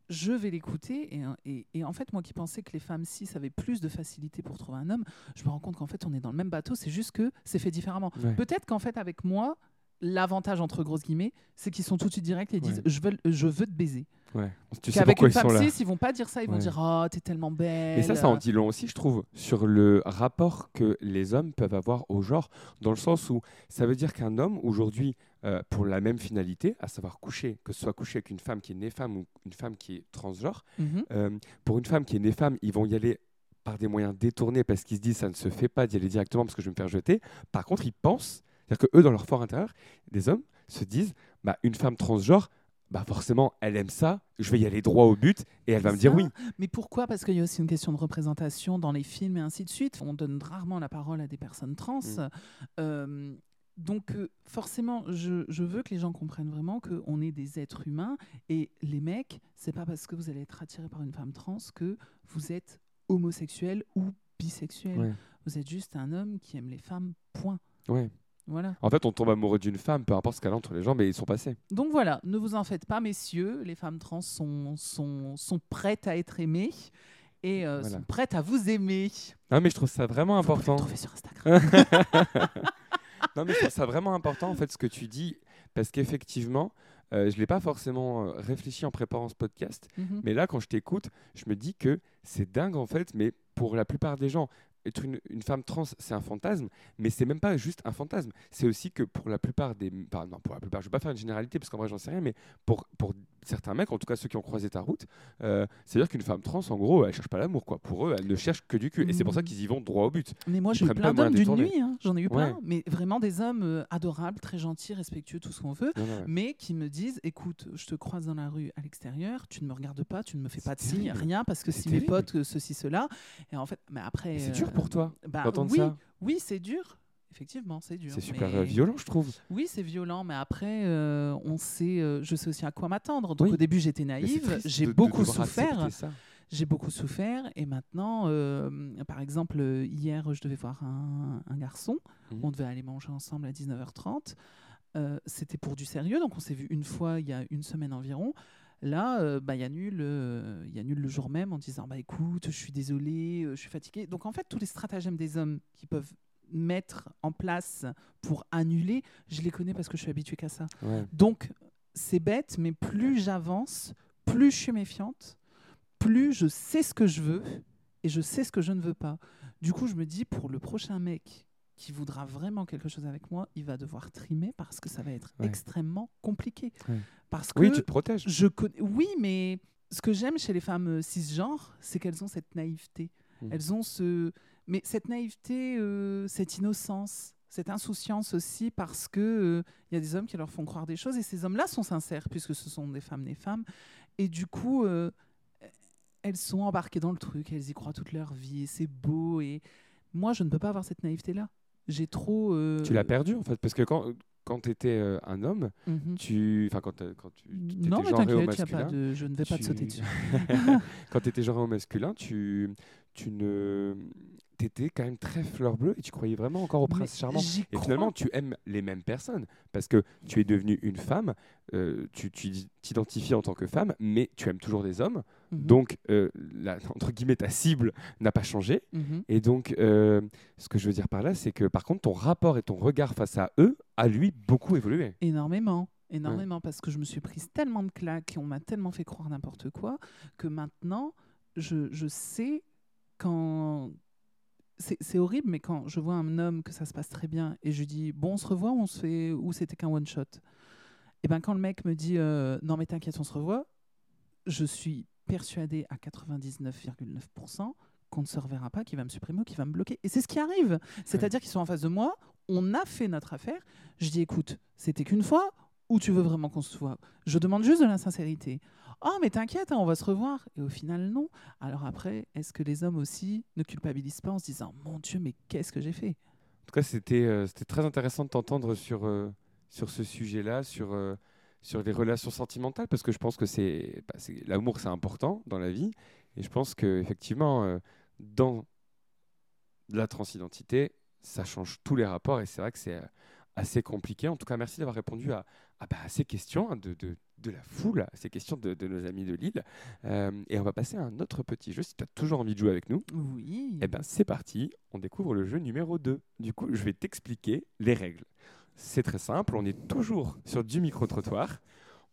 je vais l'écouter et, et- et en fait moi qui pensais que les femmes cis avaient plus de facilité pour trouver un homme, je me rends compte qu'en fait on est dans le même bateau, c'est juste que c'est fait différemment. Ouais. Peut-être qu'en fait, avec moi, l'avantage entre grosses guillemets, c'est qu'ils sont tout de suite directs et disent Ouais. je, veux, je veux te baiser. Ouais. Tu sais pourquoi une femme cis, ils vont pas dire ça, ils vont dire oh, t'es tellement belle. Et ça, ça en dit long aussi, je trouve, sur le rapport que les hommes peuvent avoir au genre, dans le sens où ça veut dire qu'un homme, aujourd'hui, euh, pour la même finalité, à savoir coucher, que ce soit coucher avec une femme qui est née femme ou une femme qui est transgenre, Mhm. euh, pour une femme qui est née femme, ils vont y aller par des moyens détournés parce qu'ils se disent ça ne se fait pas d'y aller directement parce que je vais me faire jeter. Par contre, ils pensent, c'est-à-dire que eux, dans leur fort intérieur, des hommes se disent bah, une femme transgenre, bah forcément, elle aime ça, je vais y aller droit au but et elle va me dire oui. Mais pourquoi? Parce qu'il y a aussi une question de représentation dans les films et ainsi de suite. On donne rarement la parole à des personnes trans. Mm. Euh, donc euh, forcément, je, je veux que les gens comprennent vraiment qu'on est des êtres humains et les mecs, c'est pas parce que vous allez être attiré par une femme trans que vous êtes homosexuel ou bisexuel. Ouais. Vous êtes juste un homme qui aime les femmes. Point. Ouais. Voilà. En fait, on tombe amoureux d'une femme, peu importe ce qu'elle a entre les jambes, et ils sont passés. Donc voilà, ne vous en faites pas, messieurs. Les femmes trans sont, sont, sont prêtes à être aimées et euh, Voilà. sont prêtes à vous aimer. Non, mais je trouve ça vraiment Vous pouvez important. le trouver sur Instagram. non, mais je trouve ça vraiment important, en fait, ce que tu dis, parce qu'effectivement, euh, je ne l'ai pas forcément euh, réfléchi en préparant ce podcast, Mhm. mais là, quand je t'écoute, je me dis que c'est dingue, en fait, mais pour la plupart des gens, être une, une femme trans, c'est un fantasme, mais c'est même pas juste un fantasme. C'est aussi que pour la plupart des. enfin, non, pour la plupart, je vais pas faire une généralité parce qu'en vrai, j'en sais rien, mais pour, pour certains mecs, en tout cas ceux qui ont croisé ta route, euh, c'est-à-dire qu'une femme trans, en gros, elle cherche pas l'amour, quoi. Pour eux, elle ne cherche que du cul. Et c'est pour ça Mm. qu'ils y vont droit au but. Mais moi, j'ai eu plein d'hommes d'une nuit. hein. J'en ai eu plein. Ouais. Mais vraiment des hommes euh, adorables, très gentils, respectueux, tout ce qu'on veut. Non, non, ouais. Mais qui me disent écoute, je te croise dans la rue à l'extérieur, tu ne me regardes pas, tu ne me fais pas de signe, rien, parce que C'est si mes potes, euh, ceci, cela. Et en fait, mais après. Mais C'est dur pour toi bah, d'entendre oui, ça. Oui, c'est dur. Effectivement, c'est dur. C'est super mais- euh, violent, je trouve. Oui, c'est violent, mais après, euh, on sait, euh, je sais aussi à quoi m'attendre. Donc Oui. au début, j'étais naïve, j'ai de- beaucoup souffert. J'ai beaucoup souffert, et maintenant, euh, par exemple, hier, je devais voir un, un garçon. Mhm. On devait aller manger ensemble à 19h30. Euh, C'était pour du sérieux, donc on s'est vu une fois il y a une semaine environ. Là, euh, bah, il annule, euh, il annule le jour même en disant bah écoute, je suis désolé, euh, je suis fatigué. Donc en fait, tous les stratagèmes des hommes qui peuvent mettre en place pour annuler, je les connais parce que je suis habituée qu'à ça. Ouais. Donc, c'est bête, mais plus j'avance, plus je suis méfiante, plus je sais ce que je veux et je sais ce que je ne veux pas. Du coup, je me dis, pour le prochain mec qui voudra vraiment quelque chose avec moi, il va devoir trimer parce que ça va être Ouais. extrêmement compliqué. Ouais. Parce que Oui, tu te protèges. je connais. Oui, mais ce que j'aime chez les femmes euh, cisgenres, c'est qu'elles ont cette naïveté. Mhm. Elles ont ce. Mais cette naïveté, euh, cette innocence, cette insouciance aussi, parce que il y a des hommes qui leur font croire des choses et ces hommes-là sont sincères puisque ce sont des femmes, des femmes. Et du coup, euh, elles sont embarquées dans le truc, elles y croient toute leur vie et c'est beau. Et moi, je ne peux pas avoir cette naïveté-là. J'ai trop. euh, Tu l'as perdu en fait, parce que quand, quand tu étais un homme, Mhm. tu, enfin quand, t'as- quand tu, Non, mais t'inquiète, pas de... je ne vais pas te sauter dessus. quand tu étais genré au masculin, tu, tu ne, étais quand même très fleur bleue et tu croyais vraiment encore au Mais prince charmant. Et finalement, tu aimes les mêmes personnes parce que tu es devenue une femme, euh, tu t'identifies en tant que femme, mais tu aimes toujours des hommes. Mhm. Donc, euh, la, entre guillemets, ta cible n'a pas changé. Mhm. Et donc, euh, ce que je veux dire par là, c'est que par contre, ton rapport et ton regard face à eux a lui beaucoup évolué. Énormément. Énormément, parce que je me suis prise tellement de claques et on m'a tellement fait croire n'importe quoi que maintenant, je, je sais quand. C'est horrible, mais quand je vois un homme que ça se passe très bien et je lui dis bon, on se revoit ou, on se fait... ou c'était qu'un one shot? Et ben quand le mec me dit euh, non, mais t'inquiète, on se revoit, je suis persuadée à 99,9% qu'on ne se reverra pas, qu'il va me supprimer ou qu'il va me bloquer. Et c'est ce qui arrive. C'est-à-dire qu'ils sont en face de moi, on a fait notre affaire. Je dis écoute, c'était qu'une fois ou tu veux vraiment qu'on se voit? Je demande juste de la sincérité. Oh, mais t'inquiète, hein, on va se revoir. Et au final, non. Alors après, est-ce que les hommes aussi ne culpabilisent pas en se disant Mon Dieu, mais qu'est-ce que j'ai fait? En tout cas, c'était euh, c'était très intéressant de t'entendre sur, euh, ce sujet-là, sur, euh, sur les relations sentimentales, parce que je pense que bah, l'amour, c'est important dans la vie. Et je pense qu'effectivement, dans la transidentité, ça change tous les rapports. Et c'est vrai que c'est assez compliqué. En tout cas, merci d'avoir répondu à, bah, ces questions hein, de la foule, à ces questions de, de nos amis de Lille. Euh, et on va passer à un autre petit jeu. Si tu as toujours envie de jouer avec nous, Oui. eh ben, c'est parti, on découvre le jeu numéro 2. Du coup, je vais t'expliquer les règles. C'est très simple, on est toujours sur du micro-trottoir.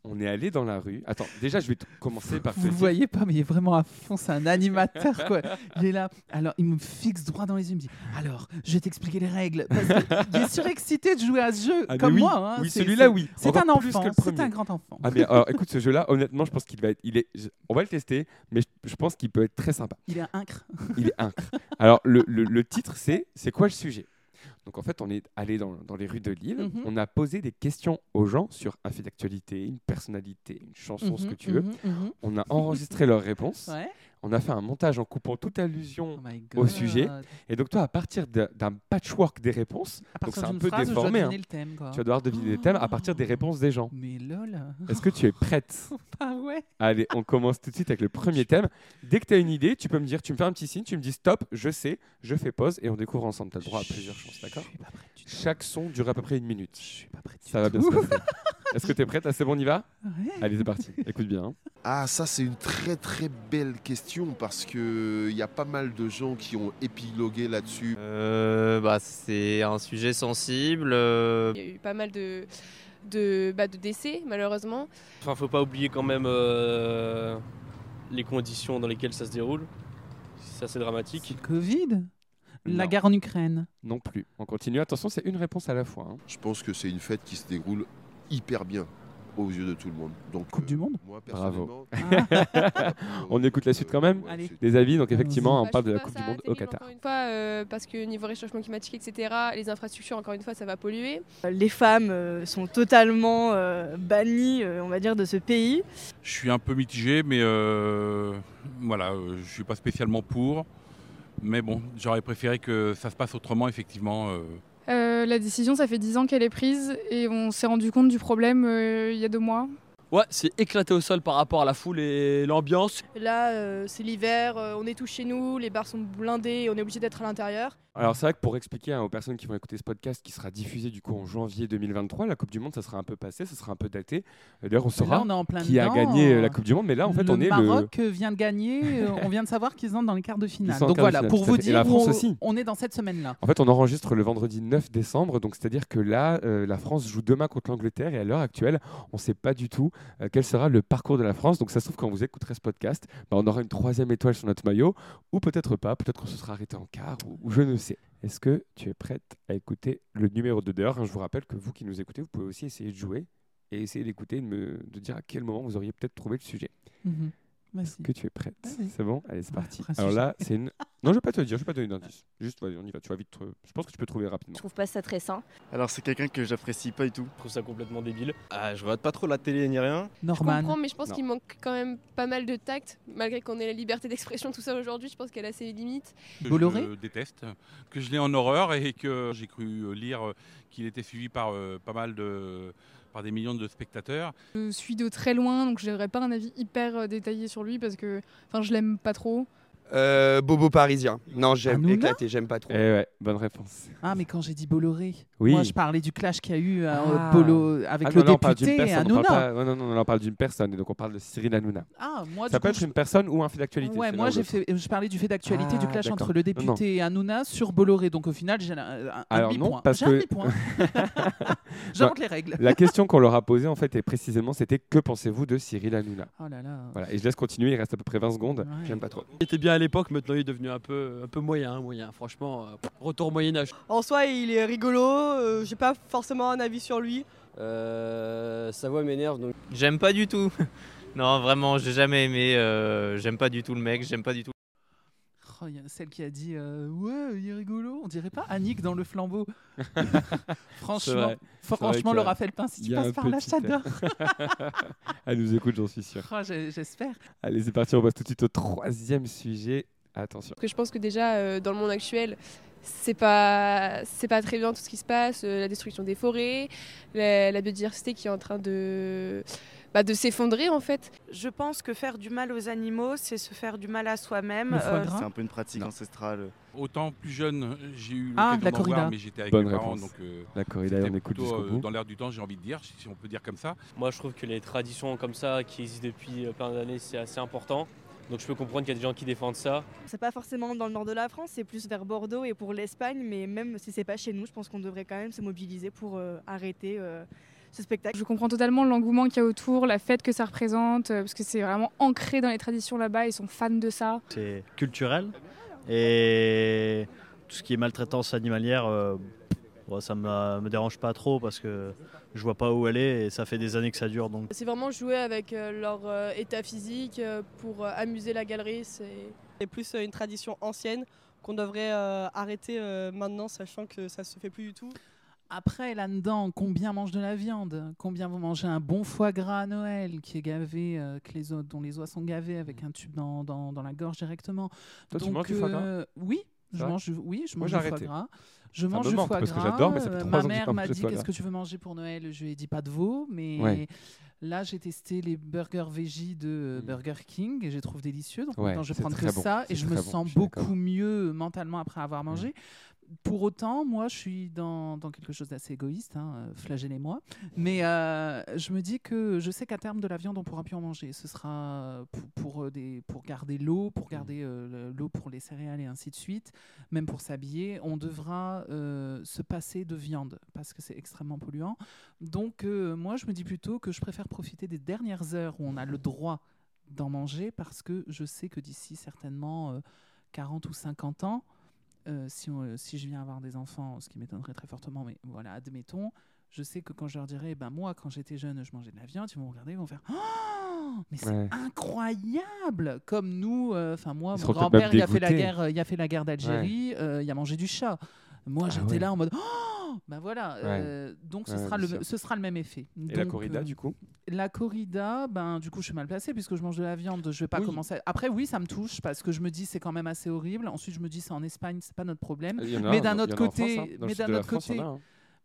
On est allé dans la rue. Attends, déjà, je vais commencer par Vous le dire- voyez pas, mais il est vraiment à fond. C'est un animateur, quoi. Il est là. Alors, il me fixe droit dans les yeux. Il me dit Alors, je vais t'expliquer les règles. Parce qu'il est surexcité de jouer à ce jeu, Ah, comme oui, moi. hein. oui, C'est- celui-là, oui. C'est un enfant. le C'est un grand enfant. Ah, mais alors, écoute, ce jeu-là, honnêtement, je pense qu'il va être. Il est, on va le tester, mais je, je pense qu'il peut être très sympa. Il est incre. Il est incre. Alors, le, le- le titre, c'est C'est quoi le sujet? Donc, en fait, on est allé dans, dans les rues de Lille. Mhm. On a posé des questions aux gens sur un fait d'actualité, une personnalité, une chanson, ce que Mhm, tu veux. mhm. On a enregistré leurs réponses. Ouais. On a fait un montage en coupant toute allusion. Oh Au sujet. Et donc, toi, à partir d'un patchwork des réponses, donc c'est un peu phrase, déformé, hein. le thème, tu vas devoir deviner les thèmes à partir des réponses des gens. Mais lol. Est-ce que tu es prête? Ah ouais. Allez, on commence tout de suite avec le premier thème. Dès que tu as une idée, tu peux me dire, tu me fais un petit signe, tu me dis stop, je sais, je fais pause et on découvre ensemble. Tu as le droit à plusieurs chances, d'accord? Chaque son dure à peu près une minute. Je suis pas prête Ça va bien se passer. Est-ce que tu es prête? Ah, C'est bon, on y va? Ouais. Allez, c'est parti. Écoute bien. hein. Ah, ça, c'est une très très belle question parce que il y a pas mal de gens qui ont épilogué là-dessus. Euh, bah, c'est un sujet sensible. euh, Il y a eu pas mal de, de, bah, de décès, malheureusement. Enfin, faut pas oublier quand même euh, les conditions dans lesquelles ça se déroule. C'est assez C'est dramatique. le Covid? La Non. guerre en Ukraine. Non plus. On continue. Attention, c'est une réponse à la fois. hein. Je pense que c'est une fête qui se déroule hyper bien aux yeux de tout le monde. Donc, Coupe du monde Moi, personnellement, Ah. On écoute la suite quand même ouais, Allez. c'est- Des avis, donc effectivement, on Bah, parle je de la trouve Coupe du ça Monde au terrible, Qatar. Encore une fois, euh, parce que niveau réchauffement climatique, etc., les infrastructures, encore une fois, ça va polluer. Les femmes euh, sont totalement euh, bannies, euh, on va dire, de ce pays. Je suis un peu mitigé, mais euh, voilà, euh, je suis pas spécialement pour. Mais bon, j'aurais préféré que ça se passe autrement, effectivement. euh. Euh, la décision, ça fait 10 ans qu'elle est prise et on s'est rendu compte du problème euh, il y a deux mois. Ouais, c'est éclaté au sol par rapport à la foule et l'ambiance. Là, euh, c'est l'hiver, euh, on est tous chez nous, les bars sont blindés, et on est obligé d'être à l'intérieur. Alors c'est vrai que pour expliquer hein, aux personnes qui vont écouter ce podcast qui sera diffusé du coup en janvier 2023, la Coupe du Monde ça sera un peu passé, ça sera un peu daté. Euh, D'ailleurs on Là, saura on est en plein qui a gagné euh, la Coupe du Monde, mais là en fait le on est Maroc euh, vient de gagner. euh, on vient de savoir qu'ils sont dans les quarts de finale. Donc voilà, finale, pour vous dire, la France où aussi. on est dans cette semaine-là. En fait, on enregistre le vendredi 9 décembre, donc c'est-à-dire que là, euh, la France joue demain contre l'Angleterre et à l'heure actuelle, on ne sait pas du tout euh, quel sera le parcours de la France. Donc ça se trouve quand vous écouterez ce podcast, bah, on aura une troisième étoile sur notre maillot, ou peut-être pas, peut-être qu'on se sera arrêté en quart, ou, ou je ne sais. Est-ce que tu es prête à écouter le numéro 2 d'heure Je vous rappelle que vous qui nous écoutez, vous pouvez aussi essayer de jouer et essayer d'écouter, et de, me- dire à quel moment vous auriez peut-être trouvé le sujet. Mhm. Vas-y. Est-ce que tu es prête Vas-y. C'est bon Allez, c'est parti. après un Alors là, c'est une. Non, je vais pas te le dire, je vais pas te donner d'indice. Juste, vas-y, on y va. Tu vas vite. te- Je pense que tu peux trouver rapidement. Je trouve pas ça très sain. Alors c'est quelqu'un que j'apprécie pas du tout. Je trouve ça complètement débile. Ah, je regarde pas trop la télé ni rien. Je Norman. comprends, mais je pense qu'il manque quand même pas mal de tact, malgré qu'on ait la liberté d'expression, tout ça aujourd'hui. Je pense qu'elle a ses limites. que Bolloré je déteste, que je l'ai en horreur et que j'ai cru lire qu'il était suivi par euh, pas mal de par des millions de spectateurs. Je suis de très loin, donc je n'aurais pas un avis hyper euh, détaillé sur lui parce que je l'aime pas trop. Euh, Bobo parisien. Non, j'aime Hanouna éclaté, j'aime pas trop. Eh ouais, bonne réponse. Ah, mais quand j'ai dit Bolloré, Oui. moi je parlais du clash qu'il y a eu euh, Ah. Bolo- avec Ah le non, là, on parle d'une député et personne, on parle Hanouna. pas- ouais, non, non, non, on parle d'une personne, et donc on parle de Cyril Hanouna. Ah, moi, Ça du peut coup, être je- une personne ou un fait d'actualité. Ouais, c'est moi l'un ou j'ai l'autre. fait, je parlais du fait d'actualité du Ah, clash d'accord. entre le Non, non. député et Hanouna sur Bolloré. Donc au final, j'ai un, un Alors demi-point. non, parce J'ai que un demi-point. J'invente les règles. La question qu'on leur a posée en fait, et précisément, c'était que pensez-vous de Cyril Hanouna? Oh là là. Voilà, et je laisse continuer. Il reste à peu près 20 secondes. J'aime pas trop. Il était bien à l'époque, maintenant il est devenu un peu, un peu moyen, moyen. Franchement, euh, retour au Moyen Âge. En soi, il est rigolo, euh, j'ai pas forcément un avis sur lui. Euh, sa voix m'énerve donc. J'aime pas du tout. non, vraiment, j'ai jamais aimé. euh, j'aime pas du tout le mec, j'aime pas du tout. Oh, il y a celle qui a dit euh, Ouais, il est rigolo. On dirait pas Annick dans le flambeau. franchement, franchement le Raphaël Pain, si tu passes par là, t'adore. Elle nous écoute, j'en suis sûr. Oh, J'espère. Allez, c'est parti. On passe tout de suite au troisième sujet. Attention. Parce que je pense que déjà, euh, dans le monde actuel, c'est pas, c'est pas très bien tout ce qui se passe, euh, la destruction des forêts, la, la biodiversité qui est en train de, bah, de s'effondrer en fait. Je pense que faire du mal aux animaux, c'est se faire du mal à soi-même. Euh, C'est un peu une pratique ancestrale. Autant plus jeune, j'ai eu Ah, la corrida. voir, mais j'étais avec Bonne mes parents, donc euh, La corrida, c'était on écoute plutôt, euh, bout. dans l'air du temps, j'ai envie de dire, si on peut dire comme ça. Moi je trouve que les traditions comme ça qui existent depuis plein d'années c'est assez important. Donc je peux comprendre qu'il y a des gens qui défendent ça. C'est pas forcément dans le nord de la France, c'est plus vers Bordeaux et pour l'Espagne, mais même si c'est pas chez nous, je pense qu'on devrait quand même se mobiliser pour euh, arrêter euh, ce spectacle. Je comprends totalement l'engouement qu'il y a autour, la fête que ça représente, euh, parce que c'est vraiment ancré dans les traditions là-bas, ils sont fans de ça. C'est culturel. Et tout ce qui est maltraitance animalière, euh, bon, ça me, me dérange pas trop parce que je vois pas où elle est et ça fait des années que ça dure. Donc C'est vraiment jouer avec euh, leur euh, état physique pour euh, amuser la galerie. C'est plus une tradition ancienne qu'on devrait euh, arrêter euh, maintenant, sachant que ça se fait plus du tout. Après, là-dedans, combien mange de la viande? Combien vous mangez un bon foie gras à Noël qui est gavé, euh, que les os, dont les os sont gavés avec un tube dans, dans, dans la gorge directement? Toi, tu Donc, manges du foie gras? euh, Oui, je mange, du- oui, je Moi, mange j'ai du foie gras. Je mange du foie parce que gras. j'adore, mais ça fait Euh, trois Ma ans j'ai mère m'a dit qu'est-ce gras. que tu veux manger pour Noël? Je lui ai dit pas de veau, mais Ouais. là j'ai testé les burgers veggie de euh, Burger King et je les trouve délicieux. Donc Ouais, maintenant je vais prendre que bon, ça et je me bon, sens je beaucoup mieux mentalement après avoir mangé. Pour autant, moi, je suis dans, dans quelque chose d'assez égoïste, hein, euh, flagellez-moi. Mais euh, je me dis que je sais qu'à terme de la viande, on pourra plus en manger. Ce sera pour, pour, euh, des, pour garder l'eau, pour garder euh, le- l'eau pour les céréales et ainsi de suite, même pour s'habiller. On devra euh, se passer de viande parce que c'est extrêmement polluant. Donc, moi, je me dis plutôt que je préfère profiter des dernières heures où on a le droit d'en manger parce que je sais que d'ici certainement euh, 40 ou 50 ans, euh, si, on- si je viens avoir des enfants, ce qui m'étonnerait très fortement, mais voilà, admettons, je sais que quand je leur dirai, ben moi, quand j'étais jeune, je mangeais de la viande, ils vont regarder, ils vont faire Oh, mais c'est Ouais. incroyable Comme nous, euh, enfin moi, Ils mon grand-père, il a fait la guerre, euh, il a fait la guerre d'Algérie, euh, il a mangé du chat. Moi, Ah j'étais ouais. là en mode Oh Ben voilà, euh, donc ce, Ouais, sera le, sûr. ce sera le même effet. Et la corrida, euh, du coup? La corrida, ben du coup, je suis mal placée puisque je mange de la viande. Je vais pas Oui. commencer. à- Après, oui, ça me touche parce que je me dis c'est quand même assez horrible. Ensuite, je me dis c'est en Espagne, c'est pas notre problème. Mais un, d'un autre côté, hein. Mais d'un autre côté, hein.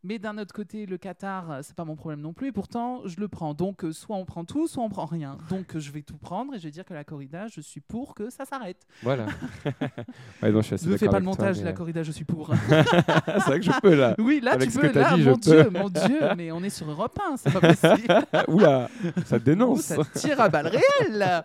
Mais d'un autre côté, le Qatar, euh, c'est pas mon problème non plus. Et pourtant, je le prends. Donc, euh, soit on prend tout, soit on prend rien. Donc, euh, je vais tout prendre et je vais dire que la corrida, je suis pour que ça s'arrête. Voilà. ouais, non, je Ne fais pas le avec toi, montage, mais, la corrida, je suis pour. c'est vrai que je peux là. Oui, là, Avec tu peux. Là, dit, mon peux. Dieu, mon Dieu, mais on est sur Europe 1, c'est pas possible. Oula, ça Ouh, dénonce. ça tire à balles réelles.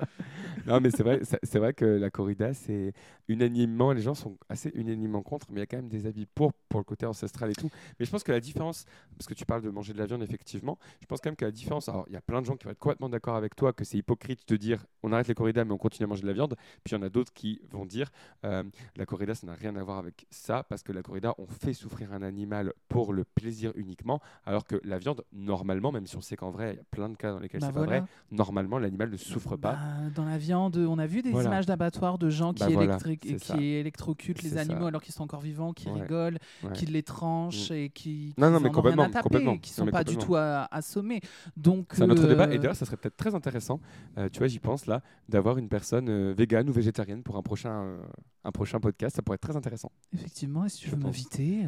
Non, mais c'est vrai, c'est c'est vrai que la corrida, c'est unanimement, les gens sont assez unanimement contre, mais il y a quand même des avis pour, pour le côté ancestral et tout. Mais je pense que la différence, parce que tu parles de manger de la viande, effectivement, je pense quand même que la différence, alors il y a plein de gens qui vont être complètement d'accord avec toi que c'est hypocrite de dire on arrête les corridas, mais on continue à manger de la viande. Puis il y en a d'autres qui vont dire euh, la corrida, ça n'a rien à voir avec ça, parce que la corrida, on fait souffrir un animal pour le plaisir uniquement, alors que la viande, normalement, même si on sait qu'en vrai, il y a plein de cas dans lesquels Bah c'est voilà. pas vrai, normalement, l'animal ne souffre pas. Bah, dans la viande, viande. On a vu des Voilà. images d'abattoirs de gens qui, Bah voilà, c'est ça. électrocutent les C'est animaux ça. alors qu'ils sont encore vivants, qui Ouais. rigolent, Ouais. qui les tranchent Mm. et qui, Non, qui non, mais complètement, rien à taper, complètement. qui Non, sont pas du tout assommés. Donc C'est un autre débat. Et euh, d'ailleurs, ça serait peut-être très intéressant, euh, tu vois, j'y pense là, d'avoir une personne euh, végane ou végétarienne pour un prochain, euh, un prochain podcast. Ça pourrait être très intéressant. Effectivement, et si tu Je veux m'inviter.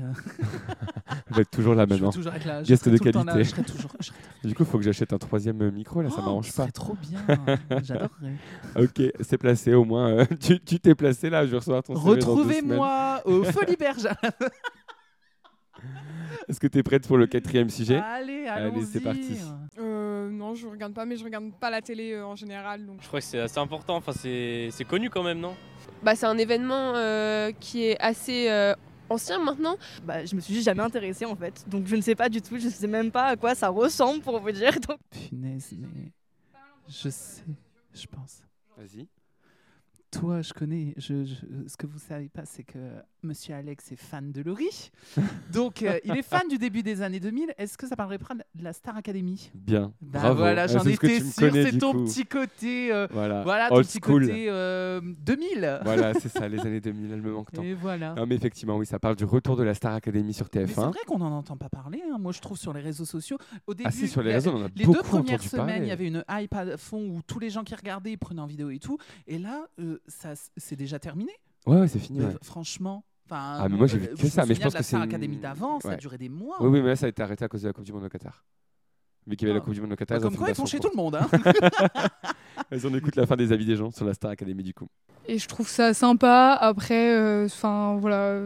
Je vais être toujours là maintenant. toujours je Guest serai de qualité. du coup, il faut que j'achète un troisième micro. Là, ça Oh, m'arrange pas. serait trop bien. J'adorerais. Ok, c'est placé au moins. euh, tu tu t'es placé là. Je vais recevoir ton. Retrouvez-moi au Folie Bergère. Est-ce que tu es prête pour le quatrième sujet? Allez, Allez, c'est allons-y. parti. Euh, non, je regarde pas, mais je regarde pas la télé euh, en général. Donc. Je crois que c'est assez important, enfin c'est c'est connu quand même, non? Bah, c'est un événement euh, qui est assez euh, ancien maintenant. Bah, je me suis jamais intéressée en fait, donc je ne sais pas du tout, je sais même pas à quoi ça ressemble pour vous dire. donc- Punaise, mais je sais, je pense. Vas-y. Toi, je connais. Je, je- ce que vous savez pas, c'est que Monsieur Alex est fan de Laurie. Donc, euh, il est fan du début des années 2000. Est-ce que ça parlerait pas de la Star Academy? Bien. Bah Bravo. voilà, j'en étais sûr. C'est ton coup. petit côté. euh, Voilà. ton Old petit school. côté euh, 2000. Voilà, c'est ça, les années 2000, elles me manquent tant. Et voilà. Non, mais effectivement, oui, ça parle du retour de la Star Academy sur Mais c'est TF1. vrai qu'on n'en entend pas parler. hein. Moi, je trouve sur les réseaux sociaux. Au début, Ah si, sur les réseaux, on en a les beaucoup deux premières semaines, il y avait une hype à fond où tous les gens qui regardaient ils prenaient en vidéo et tout. Et là, euh, ça, c'est déjà terminé. Ouais, ouais, c'est fini, ouais. Franchement. enfin, Ah, mais moi j'ai euh, vu que ça, mais je pense que c'est. Academy d'avant, ça a duré des mois. Oui, oui, mais là ça a été arrêté à cause de la Coupe du Monde au Qatar. Vu qu'il y avait la Ah. Coupe du Monde au Bah, Qatar. comme ont quoi, fait ils font chez tout le monde. Hein. Vas-y, on écoute la fin des avis des gens sur la Star Academy du coup. Et je trouve ça sympa. Après, euh, enfin voilà.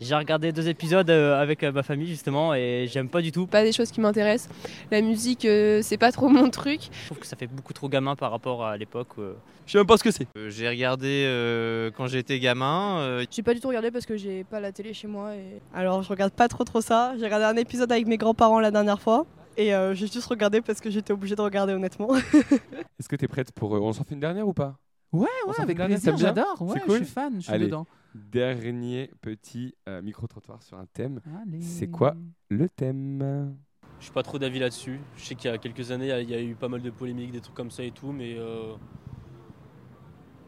J'ai regardé deux épisodes euh, avec euh, ma famille justement et j'aime pas du tout. Pas des choses qui m'intéressent. La musique, euh, c'est pas trop mon truc. Je trouve que ça fait beaucoup trop gamin par rapport à l'époque. euh. Je sais même pas ce que c'est. Euh, J'ai regardé euh, quand j'étais gamin. euh, J'ai pas du tout regardé parce que j'ai pas la télé chez moi. Et... Alors je regarde pas trop trop ça. J'ai regardé un épisode avec mes grands-parents la dernière fois. Et euh, j'ai juste regardé parce que j'étais obligée de regarder honnêtement. Est-ce que tu es prête pour. euh, on s'en fait une dernière ou pas? Ouais, On ouais, s'en fait avec une dernière, plaisir, j'adore. Ouais, C'est je cool suis fan, je suis Allez, dedans. Dernier petit euh, micro-trottoir sur un thème. Allez. C'est quoi le thème? Je suis pas trop d'avis là-dessus. Je sais qu'il y a quelques années, il y a eu pas mal de polémiques, des trucs comme ça et tout, mais euh,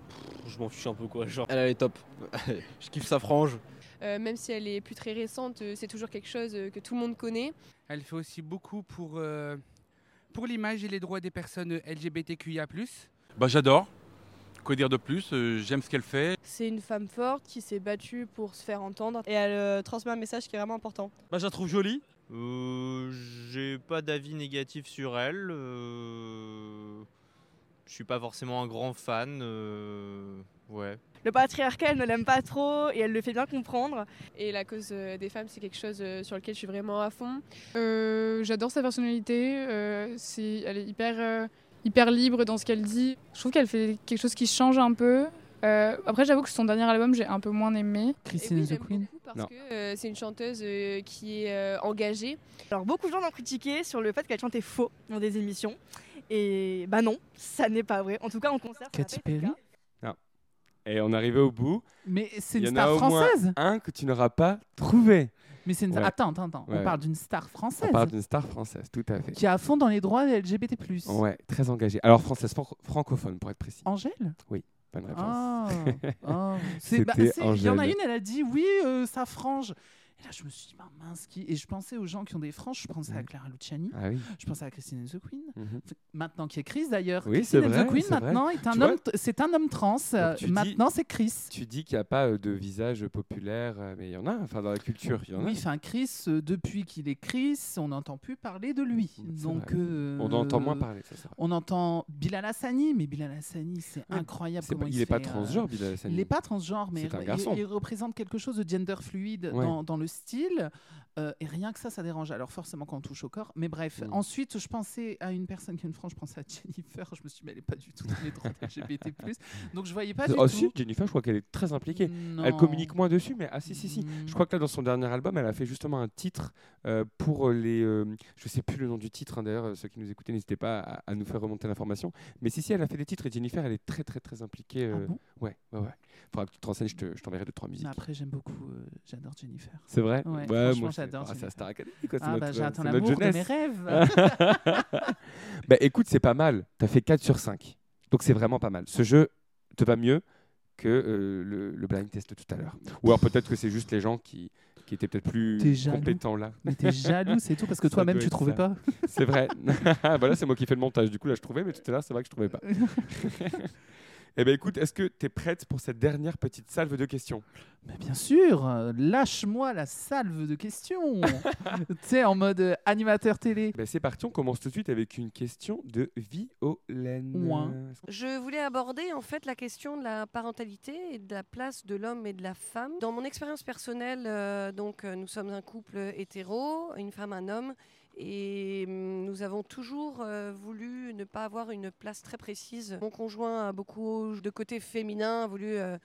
pff, je m'en fiche un peu quoi. Genre. Elle, elle est top. je kiffe sa frange. Euh, même si elle est plus très récente, euh, c'est toujours quelque chose euh, que tout le monde connaît. Elle fait aussi beaucoup pour, euh, pour l'image et les droits des personnes LGBTQIA. Bah, j'adore. Quoi dire de plus J'aime ce qu'elle fait. C'est une femme forte qui s'est battue pour se faire entendre. Et elle euh, transmet un message qui est vraiment important. Bah, je la trouve jolie. euh, J'ai pas d'avis négatif sur elle. euh, Je suis pas forcément un grand fan. euh, Ouais. Le patriarcat, elle ne l'aime pas trop et elle le fait bien comprendre. Et la cause euh, des femmes, c'est quelque chose euh, sur lequel je suis vraiment à fond. Euh, J'adore sa personnalité. euh, c'est, elle est hyper, euh, hyper libre dans ce qu'elle dit. Je trouve qu'elle fait quelque chose qui change un peu. Euh, après, j'avoue que son dernier album, j'ai un peu moins aimé. Christine oui, the Queen. Parce que euh, c'est une chanteuse euh, qui est euh, engagée. Alors beaucoup de gens l'ont critiqué sur le fait qu'elle chantait faux dans des émissions. Et bah non, ça n'est pas vrai. En tout cas en concert. Katy Perry. Non. Et on arrivé au bout. Mais c'est une star française. un que tu n'auras pas trouvé. Mais c'est une... Ouais. Attends, attends, attends. Ouais. On parle d'une star française On parle d'une star française, tout à fait. qui est à fond dans les droits LGBT+. Ouais, très engagée. Alors française, fran- francophone pour être précis. Angèle? Oui, bonne réponse. Ah, ah. C'est- bah, Il y en a une, elle a dit oui, euh, ça frange. Là, je me suis dit, bah, mince, qui Et je pensais aux gens qui ont des franges. Je pensais à Clara Luciani. Ah oui. Je pensais à Christine and the Queen. Mhm. Maintenant qui est Chris d'ailleurs. Oui, Christine and vrai, the Queen maintenant est un homme, c'est un homme trans. Donc, maintenant c'est Chris. Tu dis qu'il n'y a pas euh, de visage populaire, euh, mais il y en a, enfin dans la culture, il y en Oui, a. enfin Chris, euh, depuis qu'il est Chris, on n'entend plus parler de lui. Donc euh, On entend moins parler, ça, c'est vrai. On entend Bilal Hassani, mais Bilal Hassani, c'est Ouais, incroyable c'est comment pas- il il est se pas transgenre, Bilal Hassani. Il n'est pas transgenre, mais il- représente quelque chose de gender fluide Ouais. dans, dans le style. euh, et rien que ça, ça dérange. Alors forcément quand on touche au corps. Mais bref, Mm. ensuite, je pensais à une personne qui a une frange, je pensais à Jennifer. Je me suis dit, mais elle n'est pas du tout dans les droits LGBT+. Donc je voyais pas du oh, tout. si, Jennifer, je crois qu'elle est très impliquée. Non. Elle communique moins dessus, mais ah si, si, si. Mm. Je crois que là, dans son dernier album, elle a fait justement un titre euh, pour les. euh, je sais plus le nom du titre, hein, d'ailleurs, euh, ceux qui nous écoutaient, n'hésitez pas à, à nous faire remonter l'information. Mais si, si, elle a fait des titres et Jennifer, elle est très, très, très impliquée. euh, Ah bon? Ouais, ouais, ouais. Faudra que tu te renseignes, je te- t'enverrai deux, trois musiques. Mais après, j'aime beaucoup. euh, j'adore Jennifer. C'est vrai Ouais, Ouais, franchement, j'adore. ah, c'est. Star Academy, quoi, c'est Ah, bah, j'attends l'amour de mes rêves. bah écoute, c'est pas mal. T'as fait 4 sur 5. Donc c'est vraiment pas mal. Ce jeu te va mieux que euh, le, le blind test tout à l'heure. Ou alors peut-être que c'est juste les gens qui, qui étaient peut-être plus compétents là. Mais t'es jaloux, c'est tout, parce que toi-même, tu trouvais ça. pas. C'est vrai. voilà, c'est moi qui fais le montage. Du coup, là, je trouvais, mais tout à l'heure, c'est vrai que je trouvais pas. Eh bien, écoute, est-ce que tu es prête pour cette dernière petite salve de questions? Mais bien sûr, euh, lâche-moi la salve de questions. tu sais, en mode euh, animateur télé. Ben, C'est parti, on commence tout de suite avec une question de Violaine. Ouin. Je voulais aborder en fait la question de la parentalité et de la place de l'homme et de la femme. Dans mon expérience personnelle, euh, donc euh, nous sommes un couple hétéro, une femme, un homme, et hum, nous avons toujours euh, voulu ne pas avoir une place très précise. Mon conjoint a beaucoup de côté féminin, a voulu, euh,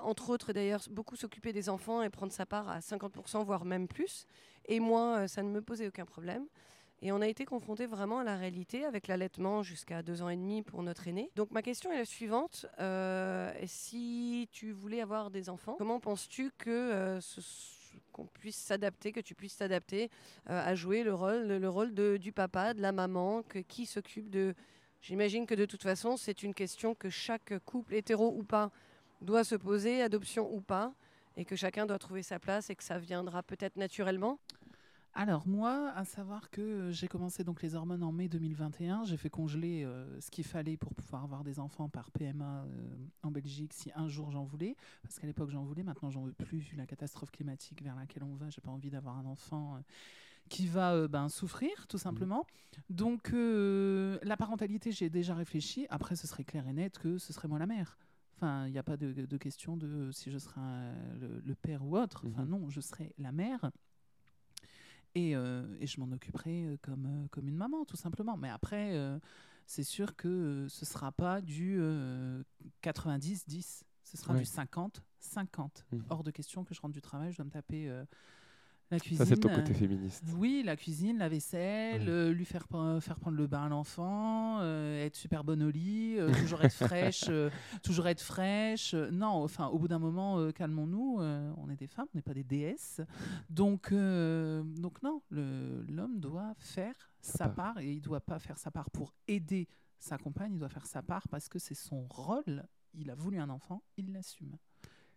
entre autres d'ailleurs, beaucoup s'occuper des enfants et prendre sa part à 50%, voire même plus. Et moi, euh, ça ne me posait aucun problème. Et on a été confrontés vraiment à la réalité avec l'allaitement jusqu'à deux ans et demi pour notre aîné. Donc ma question est la suivante. Si tu voulais avoir des enfants, comment penses-tu que euh, ce- qu'on puisse s'adapter, que tu puisses t'adapter euh, à jouer le rôle, le rôle de, du papa, de la maman, que qui s'occupe de... J'imagine que de toute façon, c'est une question que chaque couple, hétéro ou pas, doit se poser, adoption ou pas, et que chacun doit trouver sa place et que ça viendra peut-être naturellement. Alors moi, à savoir que euh, j'ai commencé donc les hormones en mai 2021, j'ai fait congeler euh, ce qu'il fallait pour pouvoir avoir des enfants par PMA euh, en Belgique si un jour j'en voulais, parce qu'à l'époque j'en voulais, maintenant j'en veux plus vu la catastrophe climatique vers laquelle on va, j'ai pas envie d'avoir un enfant euh, qui va ben, souffrir tout simplement. Donc la parentalité, j'ai déjà réfléchi. Après, ce serait clair et net que ce serait moi la mère. Enfin, il n'y a pas de, de question de si je serai un- le, le père ou autre. Enfin, non, je serai la mère. Et, euh, et je m'en occuperai euh, comme, euh, comme une maman, tout simplement. Mais après, euh, c'est sûr que ce ne sera pas du euh, 90-10. Ce sera Ouais. du 50-50. Mhm. Hors de question que je rentre du travail, je dois me taper la cuisine. Ça, c'est ton côté euh, féministe. Oui, la cuisine, la vaisselle, Ouais. euh, lui faire, faire prendre le bain à l'enfant, euh, être super bonne au lit, toujours être fraîche, toujours être fraîche. Non, enfin, au bout d'un moment, calmons-nous. on est des femmes, on n'est pas des déesses. Donc, donc non, l'homme doit faire sa part. part et il doit pas faire sa part pour aider sa compagne, il doit faire sa part parce que c'est son rôle. Il a voulu un enfant, il l'assume.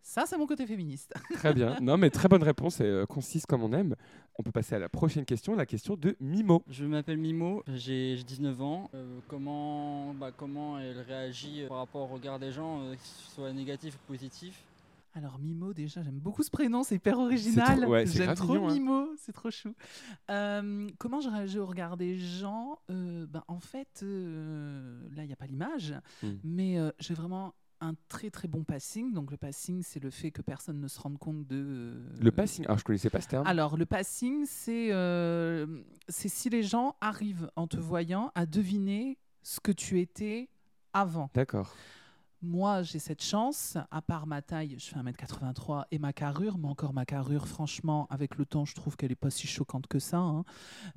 Ça, c'est mon côté féministe. Très bien. Non, mais très bonne réponse et euh, concise comme on aime. On peut passer à la prochaine question, la question de Mimo. Je m'appelle Mimo, j'ai j'ai 19 ans. Euh, comment, bah, comment elle réagit euh, par rapport au regard des gens, euh, que ce soit négatif ou positif? Alors Mimo, déjà, j'aime beaucoup ce prénom, c'est hyper original. trop- ouais, c'est j'aime trop mignon, hein. Mimo, c'est trop chou. Euh, comment je réagis au regard des gens? Euh, ben, En fait, euh, là, il n'y a pas l'image, Hmm. mais euh, j'ai vraiment un très très bon passing. Donc le passing, c'est le fait que personne ne se rende compte de... euh, Le passing. Alors, je connaissais pas ce terme. alors, le passing, c'est euh, c'est si les gens arrivent en te voyant à deviner ce que tu étais avant. D'accord. Moi, j'ai cette chance, à part ma taille, je fais 1m83 et ma carrure, mais encore ma carrure, franchement, avec le temps, je trouve qu'elle n'est pas si choquante que ça. hein.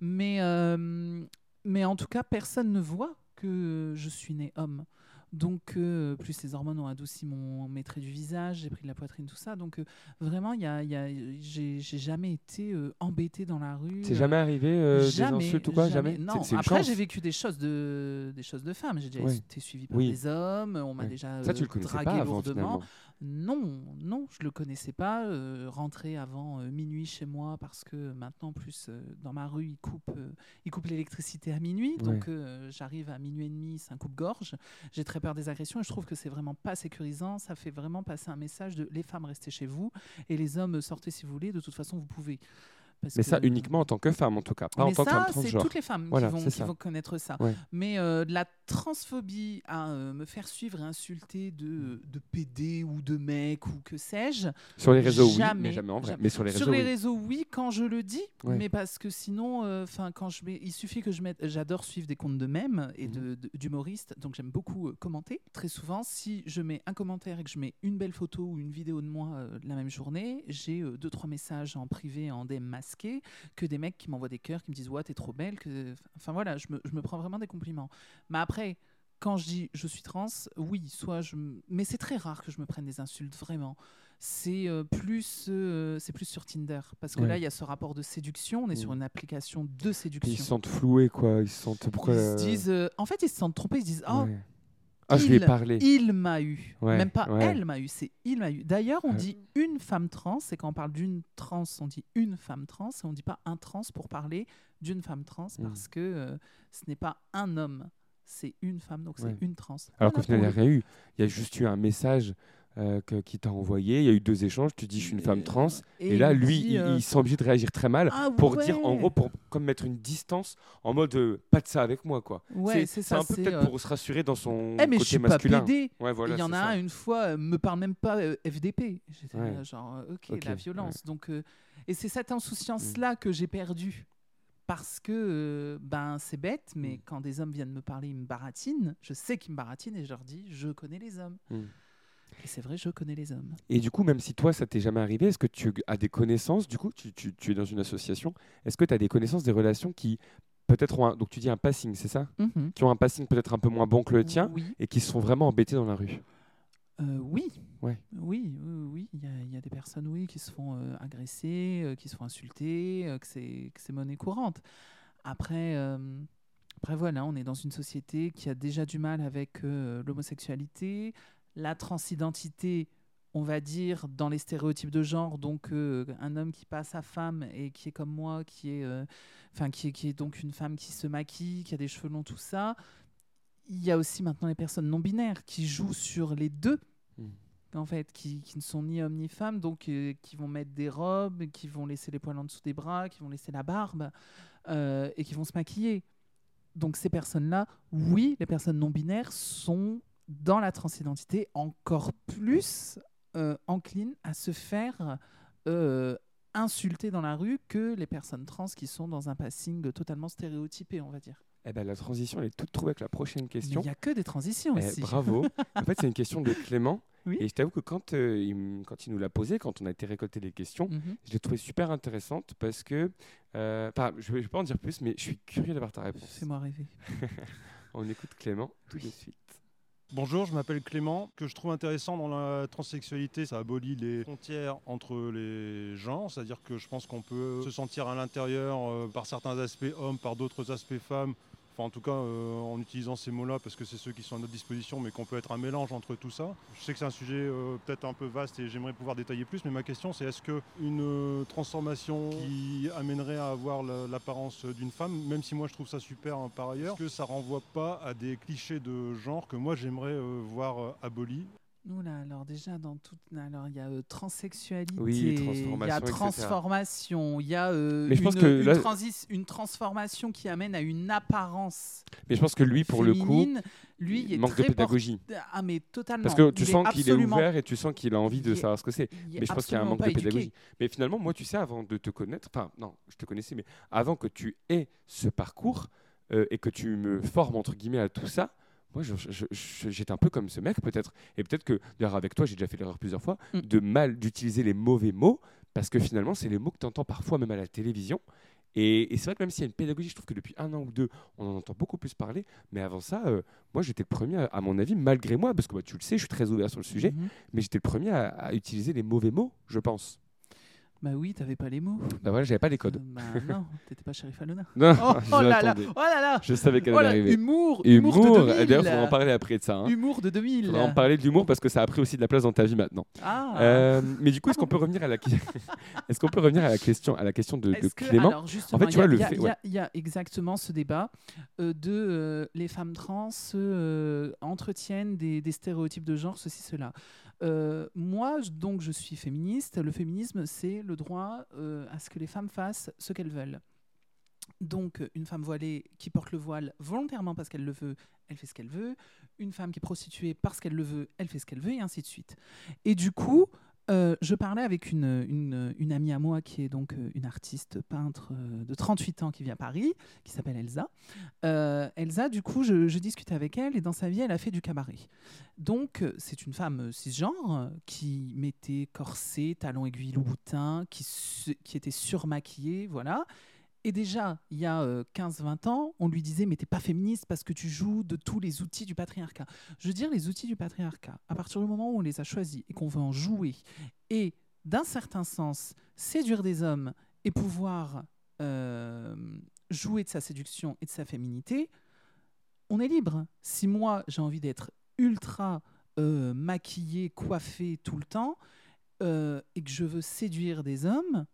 Mais, euh, mais en tout cas, personne ne voit que je suis né homme. Donc, euh, plus les hormones ont adouci mon, mes traits du visage, j'ai pris de la poitrine, tout ça. Donc, euh, vraiment, y a, y a- j'ai jamais été euh, embêtée dans la rue. C'est jamais arrivé, euh, des jamais, insultes ou quoi? Jamais Non, après, j'ai vécu des choses de, des choses de femmes. J'ai déjà été suivie par Oui. des hommes, on m'a déjà Ça, tu le dragué pas avant, lourdement. finalement. Non, non, je le connaissais pas. euh, rentrer avant euh, minuit chez moi parce que maintenant, en plus, euh, dans ma rue, ils coupent, euh, ils coupent l'électricité à minuit. Donc, Ouais. j'arrive à minuit et demi, c'est un coupe-gorge. J'ai très peur des agressions et je trouve que c'est vraiment pas sécurisant. Ça fait vraiment passer un message de les femmes, restez chez vous et les hommes, sortez si vous voulez. De toute façon, vous pouvez. Parce Mais ça que- uniquement en tant que femme, en tout cas, pas en tant que femme c'est toutes les femmes Voilà, qui, vont, qui connaître ça. Ouais. Mais euh, de la transphobie à euh, me faire suivre et insulter de, de PD ou de mec ou que sais-je. Sur les réseaux, oui, mais jamais en vrai. Mais sur les réseaux, oui. réseaux, oui, quand je le dis. Ouais. Mais parce que sinon, euh, quand je mets, il suffit que je mette. J'adore suivre des comptes de mèmes et de- d'humoristes, donc j'aime beaucoup euh, commenter. Très souvent, si je mets un commentaire et que je mets une belle photo ou une vidéo de moi euh, la même journée, j'ai euh, deux trois messages en privé, en DM masqué, que des mecs qui m'envoient des cœurs, qui me disent ouais t'es trop belle, que enfin voilà, je me, je me prends vraiment des compliments. Mais après. Quand je dis je suis trans, oui, soit je. Mais c'est très rare que je me prenne des insultes, vraiment. C'est euh, plus, euh, c'est plus sur Tinder. Parce que Ouais. là, il y a ce rapport de séduction. On est sur Mm. une application de séduction. Ils se sentent floués, quoi. Ils se sentent. Pourquoi Ils se disent, euh, en fait, ils se sentent trompés. Ils se disent, oh, Ouais. Ah, je lui ai il- parlé. Il m'a eu. Ouais, Même pas ouais. elle m'a eu, c'est il m'a eu. D'ailleurs, on dit une femme trans, et quand on parle d'une trans, on dit une femme trans, et on dit pas un trans pour parler d'une femme trans, Mm. parce que euh, ce n'est pas un homme, c'est une femme, donc c'est une trans. Alors qu'au final, il n'y a rien eu. Il y a juste eu un message euh, que- qui t'a envoyé. Il y a eu deux échanges. Tu dis, je suis une femme trans. Et, et là, lui, dit, il, euh, il sent obligé de réagir très mal Ah pour dire, en gros, pour comme mettre une distance en mode euh, pas de ça avec moi, quoi. Ouais, c'est un peu peut-être euh, pour se rassurer dans son Eh mais je suis masculin. pas. Ouais, voilà, Il y en a un une fois euh, me parle même pas euh, FDP. J'étais Ouais. genre euh, ok, la violence. Mm. Donc euh, et c'est cette insouciance là que j'ai perdue parce que euh, ben c'est bête, mais Mm. quand des hommes viennent me parler, ils me baratinent. Je sais qu'ils me baratinent et je leur dis je connais les hommes. Mm. Et c'est vrai, je connais les hommes. Et du coup, même si toi, ça t'est jamais arrivé, est-ce que tu as des connaissances, du coup, tu, tu- tu es dans une association, est-ce que tu as des connaissances des relations qui peut-être ont un, donc tu dis un passing, c'est ça Mhm. Qui ont un passing peut-être un peu moins bon que le tien Oui. et qui se sont vraiment embêtés dans la rue Euh, oui. Ouais. Oui, oui, oui. Il y, a- il y a des personnes, oui, qui se font euh, agresser, euh, qui se font insulter, que c'est que c'est monnaie courante. Après, après, voilà, on est dans une société qui a déjà du mal avec l'homosexualité, la transidentité, on va dire, dans les stéréotypes de genre. Donc, euh, un homme qui passe à femme et qui est comme moi, qui est, euh, qui est, qui est donc une femme qui se maquille, qui a des cheveux longs, tout ça. Il y a aussi maintenant les personnes non binaires qui jouent sur les deux en fait, qui, qui ne sont ni hommes ni femmes, donc euh, qui vont mettre des robes, qui vont laisser les poils en dessous des bras, qui vont laisser la barbe et qui vont se maquiller. Donc ces personnes-là, oui, les personnes non binaires sont dans la transidentité encore plus euh, enclines à se faire euh, insulter dans la rue que les personnes trans qui sont dans un passing totalement stéréotypé, on va dire. Eh ben, la transition, elle est toute trouvée avec la prochaine question. il n'y a que des transitions Eh, ici. bravo. en fait, c'est une question de Clément. Oui. Et je t'avoue que quand, euh, il, quand il nous l'a posée, quand on a été récolter les questions, Mhm. je l'ai trouvée super intéressante parce que, euh, je ne vais pas en dire plus, mais je suis curieux d'avoir ta réponse. Fais-moi rêver. on écoute Clément tout de suite. Bonjour, je m'appelle Clément. Ce que je trouve intéressant dans la transsexualité, ça abolit les frontières entre les genres, c'est-à-dire que je pense qu'on peut se sentir à l'intérieur euh, par certains aspects hommes, par d'autres aspects femmes. Enfin, en tout cas, euh, en utilisant ces mots-là, parce que c'est ceux qui sont à notre disposition, mais qu'on peut être un mélange entre tout ça. Je sais que c'est un sujet euh, peut-être un peu vaste et j'aimerais pouvoir détailler plus, mais ma question c'est est-ce qu'une euh, transformation qui amènerait à avoir la- l'apparence d'une femme, même si moi je trouve ça super hein, par ailleurs, est-ce que ça renvoie pas à des clichés de genre que moi j'aimerais euh, voir euh, abolis Oula, alors déjà dans toute, alors il y a euh, transsexualité, Oui, il y a transformation, il y a euh, Mais je une, pense que une là- transis- une transformation qui amène à une apparence. Mais je pense que lui, pour le coup, féminine. lui, il, il est manque de pédagogie. Ah mais totalement. Parce que tu Il sens qu'il est ouvert et tu sens qu'il a envie de est- savoir ce que c'est. Mais je pense qu'il y a un manque de éduqué. pédagogie. Mais finalement, moi, tu sais, avant de te connaître, enfin, non, je te connaissais, mais avant que tu aies ce parcours euh, et que tu me formes, entre guillemets, à tout ça, moi, j'étais un peu comme ce mec, peut-être. Et peut-être que, d'ailleurs, avec toi, j'ai déjà fait l'erreur plusieurs fois, Mm. de mal d'utiliser les mauvais mots, parce que finalement, c'est les mots que tu entends parfois même à la télévision. Et, et c'est vrai que même s'il y a une pédagogie, je trouve que depuis un an ou deux, on en entend beaucoup plus parler. Mais avant ça, euh, moi, j'étais le premier, à, à mon avis, malgré moi, parce que bah, tu le sais, je suis très ouvert sur le sujet, Mhm. mais j'étais le premier à, à utiliser les mauvais mots, je pense. Bah oui, t'avais pas les mots. Bah voilà, j'avais pas les codes. Bah non, t'étais pas Sheriff Alona. Non, oh, oh là là, oh là là. Je savais qu'elle Oh allait arriver. Humour, humour, de 2000. Et D'ailleurs, il faudra en parler après de ça. hein. Humour de 2000. faudra en parler de l'humour parce que ça a pris aussi de la place dans ta vie maintenant. Ah. Euh, mais du coup, est-ce qu'on peut revenir à la est-ce qu'on peut revenir à la question à la question de, de Est-ce que- Clément? alors, justement, En fait, tu il y a- vois le fait. il y, ouais. a- il y a exactement ce débat euh, de euh, les femmes trans euh, entretiennent des, des stéréotypes de genre, ceci, cela. Euh, moi, donc, je suis féministe. Le féminisme, c'est le droit euh, à ce que les femmes fassent ce qu'elles veulent. Donc, une femme voilée qui porte le voile volontairement parce qu'elle le veut, elle fait ce qu'elle veut. Une femme qui est prostituée parce qu'elle le veut, elle fait ce qu'elle veut, et ainsi de suite. Et du coup, euh, je parlais avec une, amie à moi qui est donc euh, une artiste peintre euh, de 38 ans qui vit à Paris, qui s'appelle Elsa. Elsa, du coup, je, je discutais avec elle et dans sa vie, elle a fait du cabaret. Donc, c'est une femme cisgenre qui mettait corset, talons aiguilles, Louboutin, qui, qui était surmaquillée, voilà. Et déjà, il y a euh, 15-20 ans, on lui disait Mais t'es pas féministe parce que tu joues de tous les outils du patriarcat. Je veux dire, les outils du patriarcat, à partir du moment où on les a choisis et qu'on veut en jouer, et d'un certain sens, séduire des hommes et pouvoir euh, jouer de sa séduction et de sa féminité, on est libre. Si moi, j'ai envie d'être ultra euh, maquillée, coiffée tout le temps, euh, et que je veux séduire des hommes,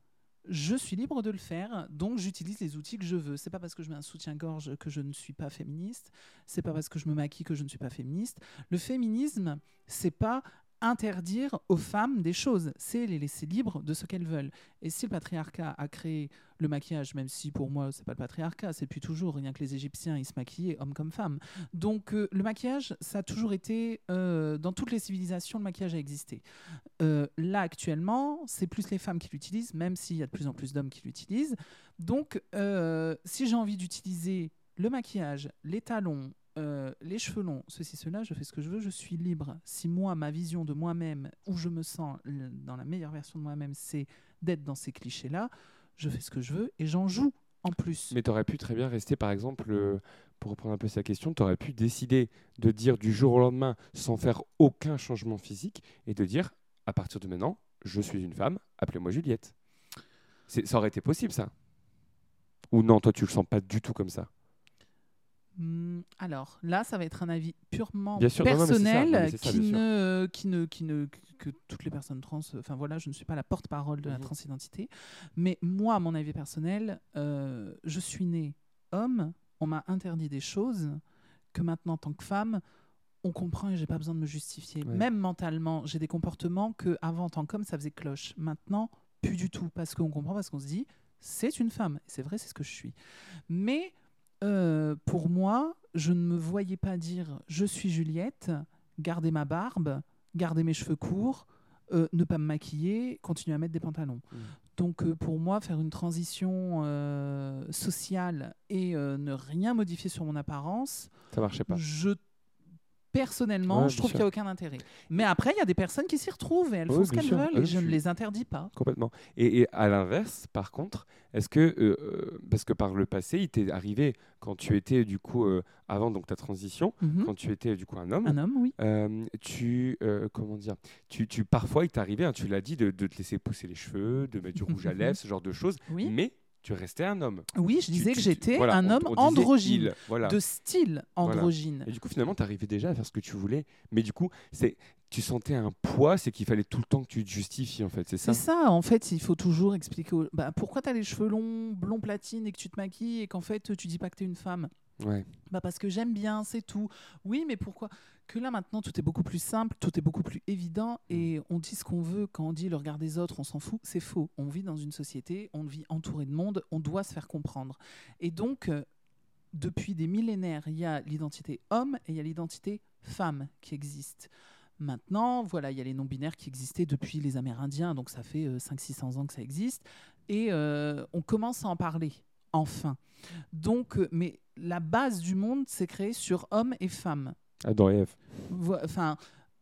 je suis libre de le faire, donc j'utilise les outils que je veux. C'est pas parce que je mets un soutien-gorge que je ne suis pas féministe, c'est pas parce que je me maquille que je ne suis pas féministe. Le féminisme, c'est pas interdire aux femmes des choses, c'est les laisser libres de ce qu'elles veulent. Et si le patriarcat a créé le maquillage, même si pour moi c'est pas le patriarcat, c'est depuis toujours, rien que les Égyptiens ils se maquillaient, hommes comme femmes. Donc euh, le maquillage, ça a toujours été, euh, dans toutes les civilisations, le maquillage a existé. Euh, là actuellement, c'est plus les femmes qui l'utilisent, même s'il y a de plus en plus d'hommes qui l'utilisent. Donc si j'ai envie d'utiliser le maquillage, les talons, euh, les cheveux longs, ceci, cela, je fais ce que je veux, je suis libre. Si moi, ma vision de moi-même, où je me sens dans la meilleure version de moi-même, c'est d'être dans ces clichés-là, je fais ce que je veux et j'en joue en plus. Mais tu aurais pu très bien rester, par exemple, euh, pour reprendre un peu sa question, tu aurais pu décider de dire du jour au lendemain, sans faire aucun changement physique, et de dire, à partir de maintenant, je suis une femme, appelez-moi Juliette. Ça aurait été possible, ça? Ou non, toi, tu le sens pas du tout comme ça? Alors là, ça va être un avis purement Bien sûr, non, personnel non, mais c'est ça, qui, bien sûr. ne, qui ne, qui ne, que toutes les personnes trans. Enfin voilà, je ne suis pas la porte-parole de la Mhm. transidentité, mais moi, mon avis personnel, euh, je suis née homme. On m'a interdit des choses que maintenant, en tant que femme, on comprend et j'ai pas besoin de me justifier. Ouais. Même mentalement, j'ai des comportements que avant, en tant qu'homme, ça faisait cloche. Maintenant, plus du tout, parce qu'on comprend, parce qu'on se dit, c'est une femme. C'est vrai, c'est ce que je suis. Mais euh, pour moi, je ne me voyais pas dire je suis Juliette, garder ma barbe, garder mes cheveux courts, euh, ne pas me maquiller, continuer à mettre des pantalons. Donc euh, pour moi, faire une transition sociale et ne rien modifier sur mon apparence, Ça marchait pas. je personnellement, Ouais, je trouve qu'il n'y a aucun intérêt. Mais après, il y a des personnes qui s'y retrouvent et elles font ce qu'elles veulent Ah et je ne les interdis pas. Complètement. Et, et à l'inverse, par contre, est-ce que, euh, euh, parce que par le passé, il t'est arrivé quand tu étais du coup, euh, avant donc ta transition, Mhm. quand tu étais du coup un homme, Un homme, oui. euh, tu, comment dire, tu, tu, parfois il t'arrivait, hein, tu l'as dit, de, de te laisser pousser les cheveux, de mettre du rouge à lèvres, ce genre de choses, Oui. mais tu restais un homme. Oui, je Tu- disais tu- que j'étais voilà, un on- homme on androgyne, il, voilà. de style Voilà. androgyne. Et du coup, finalement, tu arrivais déjà à faire ce que tu voulais, mais du coup, c'est, tu sentais un poids, c'est qu'il fallait tout le temps que tu te justifies, en fait, c'est ça? C'est ça, en fait, il faut toujours expliquer aux- bah, pourquoi tu as les cheveux longs, blond platine et que tu te maquilles et qu'en fait tu dis pas que tu es une femme? Ouais. Bah parce que j'aime bien, c'est tout. Oui, mais pourquoi? Que là maintenant tout est beaucoup plus simple, tout est beaucoup plus évident et on dit ce qu'on veut quand on dit le regard des autres, on s'en fout, c'est faux. On vit dans une société, on vit entouré de monde, on doit se faire comprendre. Et donc euh, depuis des millénaires, il y a l'identité homme et il y a l'identité femme qui existe. Maintenant, voilà, il y a les non-binaires qui existaient depuis les Amérindiens, donc ça fait 500-600 ans que ça existe. Et euh, on commence à en parler, enfin. Donc, euh, mais la base du monde s'est créée sur hommes et femmes. Adam et Ève. Vo- Enfin,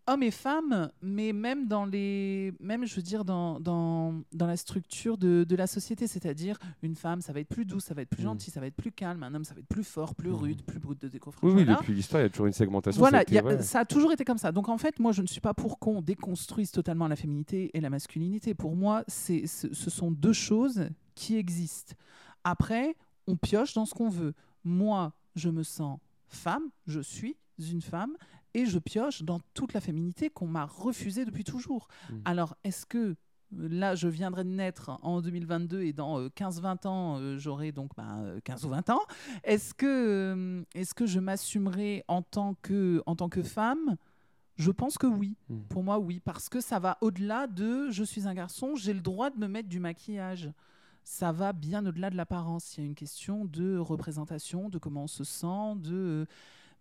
hommes et femmes, mais même dans les, même je veux dire dans, dans, dans la structure de, de la société, c'est-à-dire une femme, ça va être plus douce, ça va être plus Mm. gentil, ça va être plus calme, un homme, ça va être plus fort, plus rude, plus brut de décoffrage. Oui, oui, voilà. depuis l'histoire, il y a toujours une segmentation. Voilà, ça a été- il y a- ouais. ça a toujours été comme ça. Donc en fait, moi, je ne suis pas pour qu'on déconstruise totalement la féminité et la masculinité. Pour moi, c'est, ce, ce sont deux choses qui existent. Après, on pioche dans ce qu'on veut. Moi, je me sens femme, je suis une femme, et je pioche dans toute la féminité qu'on m'a refusée depuis toujours. Mm. Alors, est-ce que Là, je viendrai de naître en 2022 et dans euh, 15-20 ans, euh, j'aurai donc bah, euh, 15 ou 20 ans. Est-ce que, euh, est-ce que je m'assumerai en, tant que- en tant que femme? Je pense que oui. Mm. Pour moi, oui. Parce que ça va au-delà de je suis un garçon, j'ai le droit de me mettre du maquillage. Ça va bien au-delà de l'apparence. Il y a une question de représentation, de comment on se sent, de euh,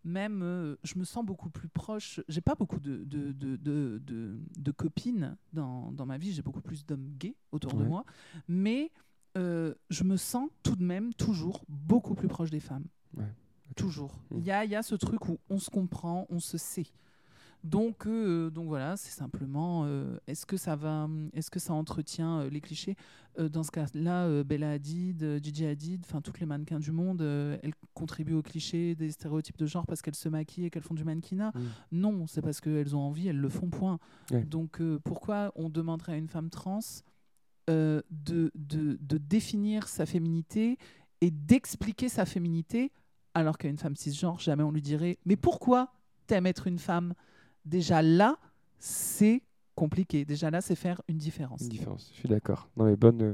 même, euh, je me sens beaucoup plus proche. J'ai pas beaucoup de, de, de, de, copines dans, dans ma vie, j'ai beaucoup plus d'hommes gays autour de moi, mais euh, je me sens tout de même toujours beaucoup plus proche des femmes. Ouais. Toujours. Mm. Il y a, il y a ce truc où on se comprend, on se sait. Donc, euh, donc voilà, c'est simplement euh, est-ce que ça va, est-ce que ça entretient euh, les clichés? Dans ce cas-là, Bella Hadid, Gigi Hadid, enfin toutes les mannequins du monde, elles contribuent aux clichés des stéréotypes de genre parce qu'elles se maquillent et qu'elles font du mannequinat? Mm. Non, c'est parce qu'elles ont envie, elles le font. Point. Ouais. Donc pourquoi on demanderait à une femme trans de, de, de définir sa féminité et d'expliquer sa féminité alors qu'à une femme cisgenre, jamais on lui dirait mais pourquoi t'aimes être une femme, déjà là, c'est compliqué. Déjà là, c'est faire une différence. Une différence, je suis d'accord. Non, mais bonne, euh,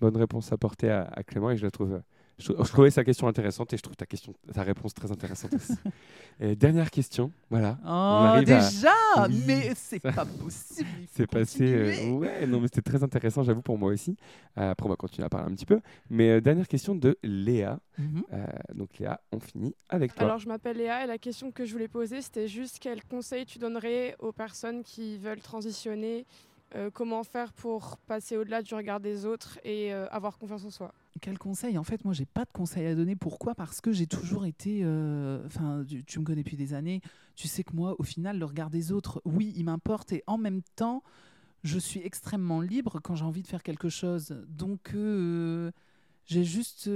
bonne réponse apportée à, à Clément et je la trouve. Je, trou- je trouvais sa question intéressante et je trouve ta, question, ta réponse très intéressante aussi. Et dernière question, voilà. Oh, déjà? Oui, Mais c'est pas possible. C'est passé. euh, ouais, non, mais c'était très intéressant, j'avoue, pour moi aussi. Euh, après, on va continuer à parler un petit peu. Mais euh, dernière question de Léa. Mhm. Euh, donc, Léa, on finit avec toi. Alors, je m'appelle Léa et la question que je voulais poser, c'était juste quel conseil tu donnerais aux personnes qui veulent transitionner euh, Comment faire pour passer au-delà du regard des autres et euh, avoir confiance en soi? Quel conseil? En fait, moi, j'ai pas de conseil à donner. Pourquoi? Parce que j'ai toujours été. euh, Enfin, tu, me connais depuis des années. Tu sais que moi, au final, le regard des autres, oui, il m'importe. Et en même temps, je suis extrêmement libre quand j'ai envie de faire quelque chose. Donc, euh, j'ai juste.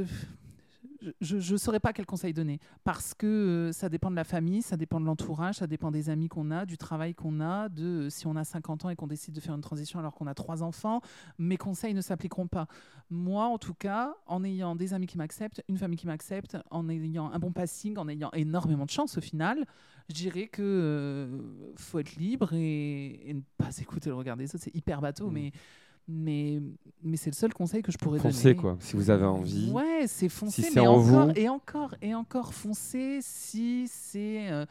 Je ne saurais pas quel conseil donner parce que euh, ça dépend de la famille, ça dépend de l'entourage, ça dépend des amis qu'on a, du travail qu'on a, de euh, si on a 50 ans et qu'on décide de faire une transition alors qu'on a trois enfants, mes conseils ne s'appliqueront pas. Moi, en tout cas, en ayant des amis qui m'acceptent, une famille qui m'accepte, en ayant un bon passing, en ayant énormément de chance au final, je dirais que euh, faut être libre et, et ne pas écouter le regard des autres. C'est hyper bateau, mais mais mais c'est le seul conseil que je pourrais Foncez, donner. quoi, si vous avez envie. Ouais, c'est foncer, c'est mais en encore vous. et encore et encore foncer si c'est euh,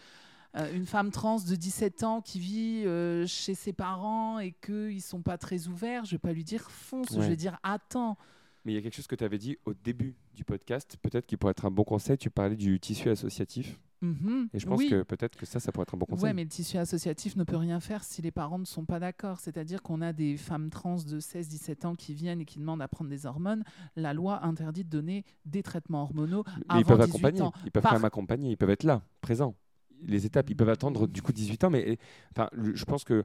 euh, une femme trans de 17 ans qui vit euh, chez ses parents et qu'ils sont pas très ouverts, je vais pas lui dire fonce, je vais dire attends. Mais il y a quelque chose que tu avais dit au début du podcast, peut-être qui pourrait être un bon conseil. Tu parlais du tissu associatif. Mhm, Et je pense oui. que peut-être que ça, ça pourrait être un bon conseil. Ouais, mais le tissu associatif ne peut rien faire si les parents ne sont pas d'accord. C'est-à-dire qu'on a des femmes trans de 16-17 ans qui viennent et qui demandent à prendre des hormones. La loi interdit de donner des traitements hormonaux Mais avant ils peuvent 18 accompagner, ans. ils peuvent Par- quand même accompagner, ils peuvent être là, présents. Les étapes, ils peuvent attendre du coup 18 ans, mais enfin, je pense que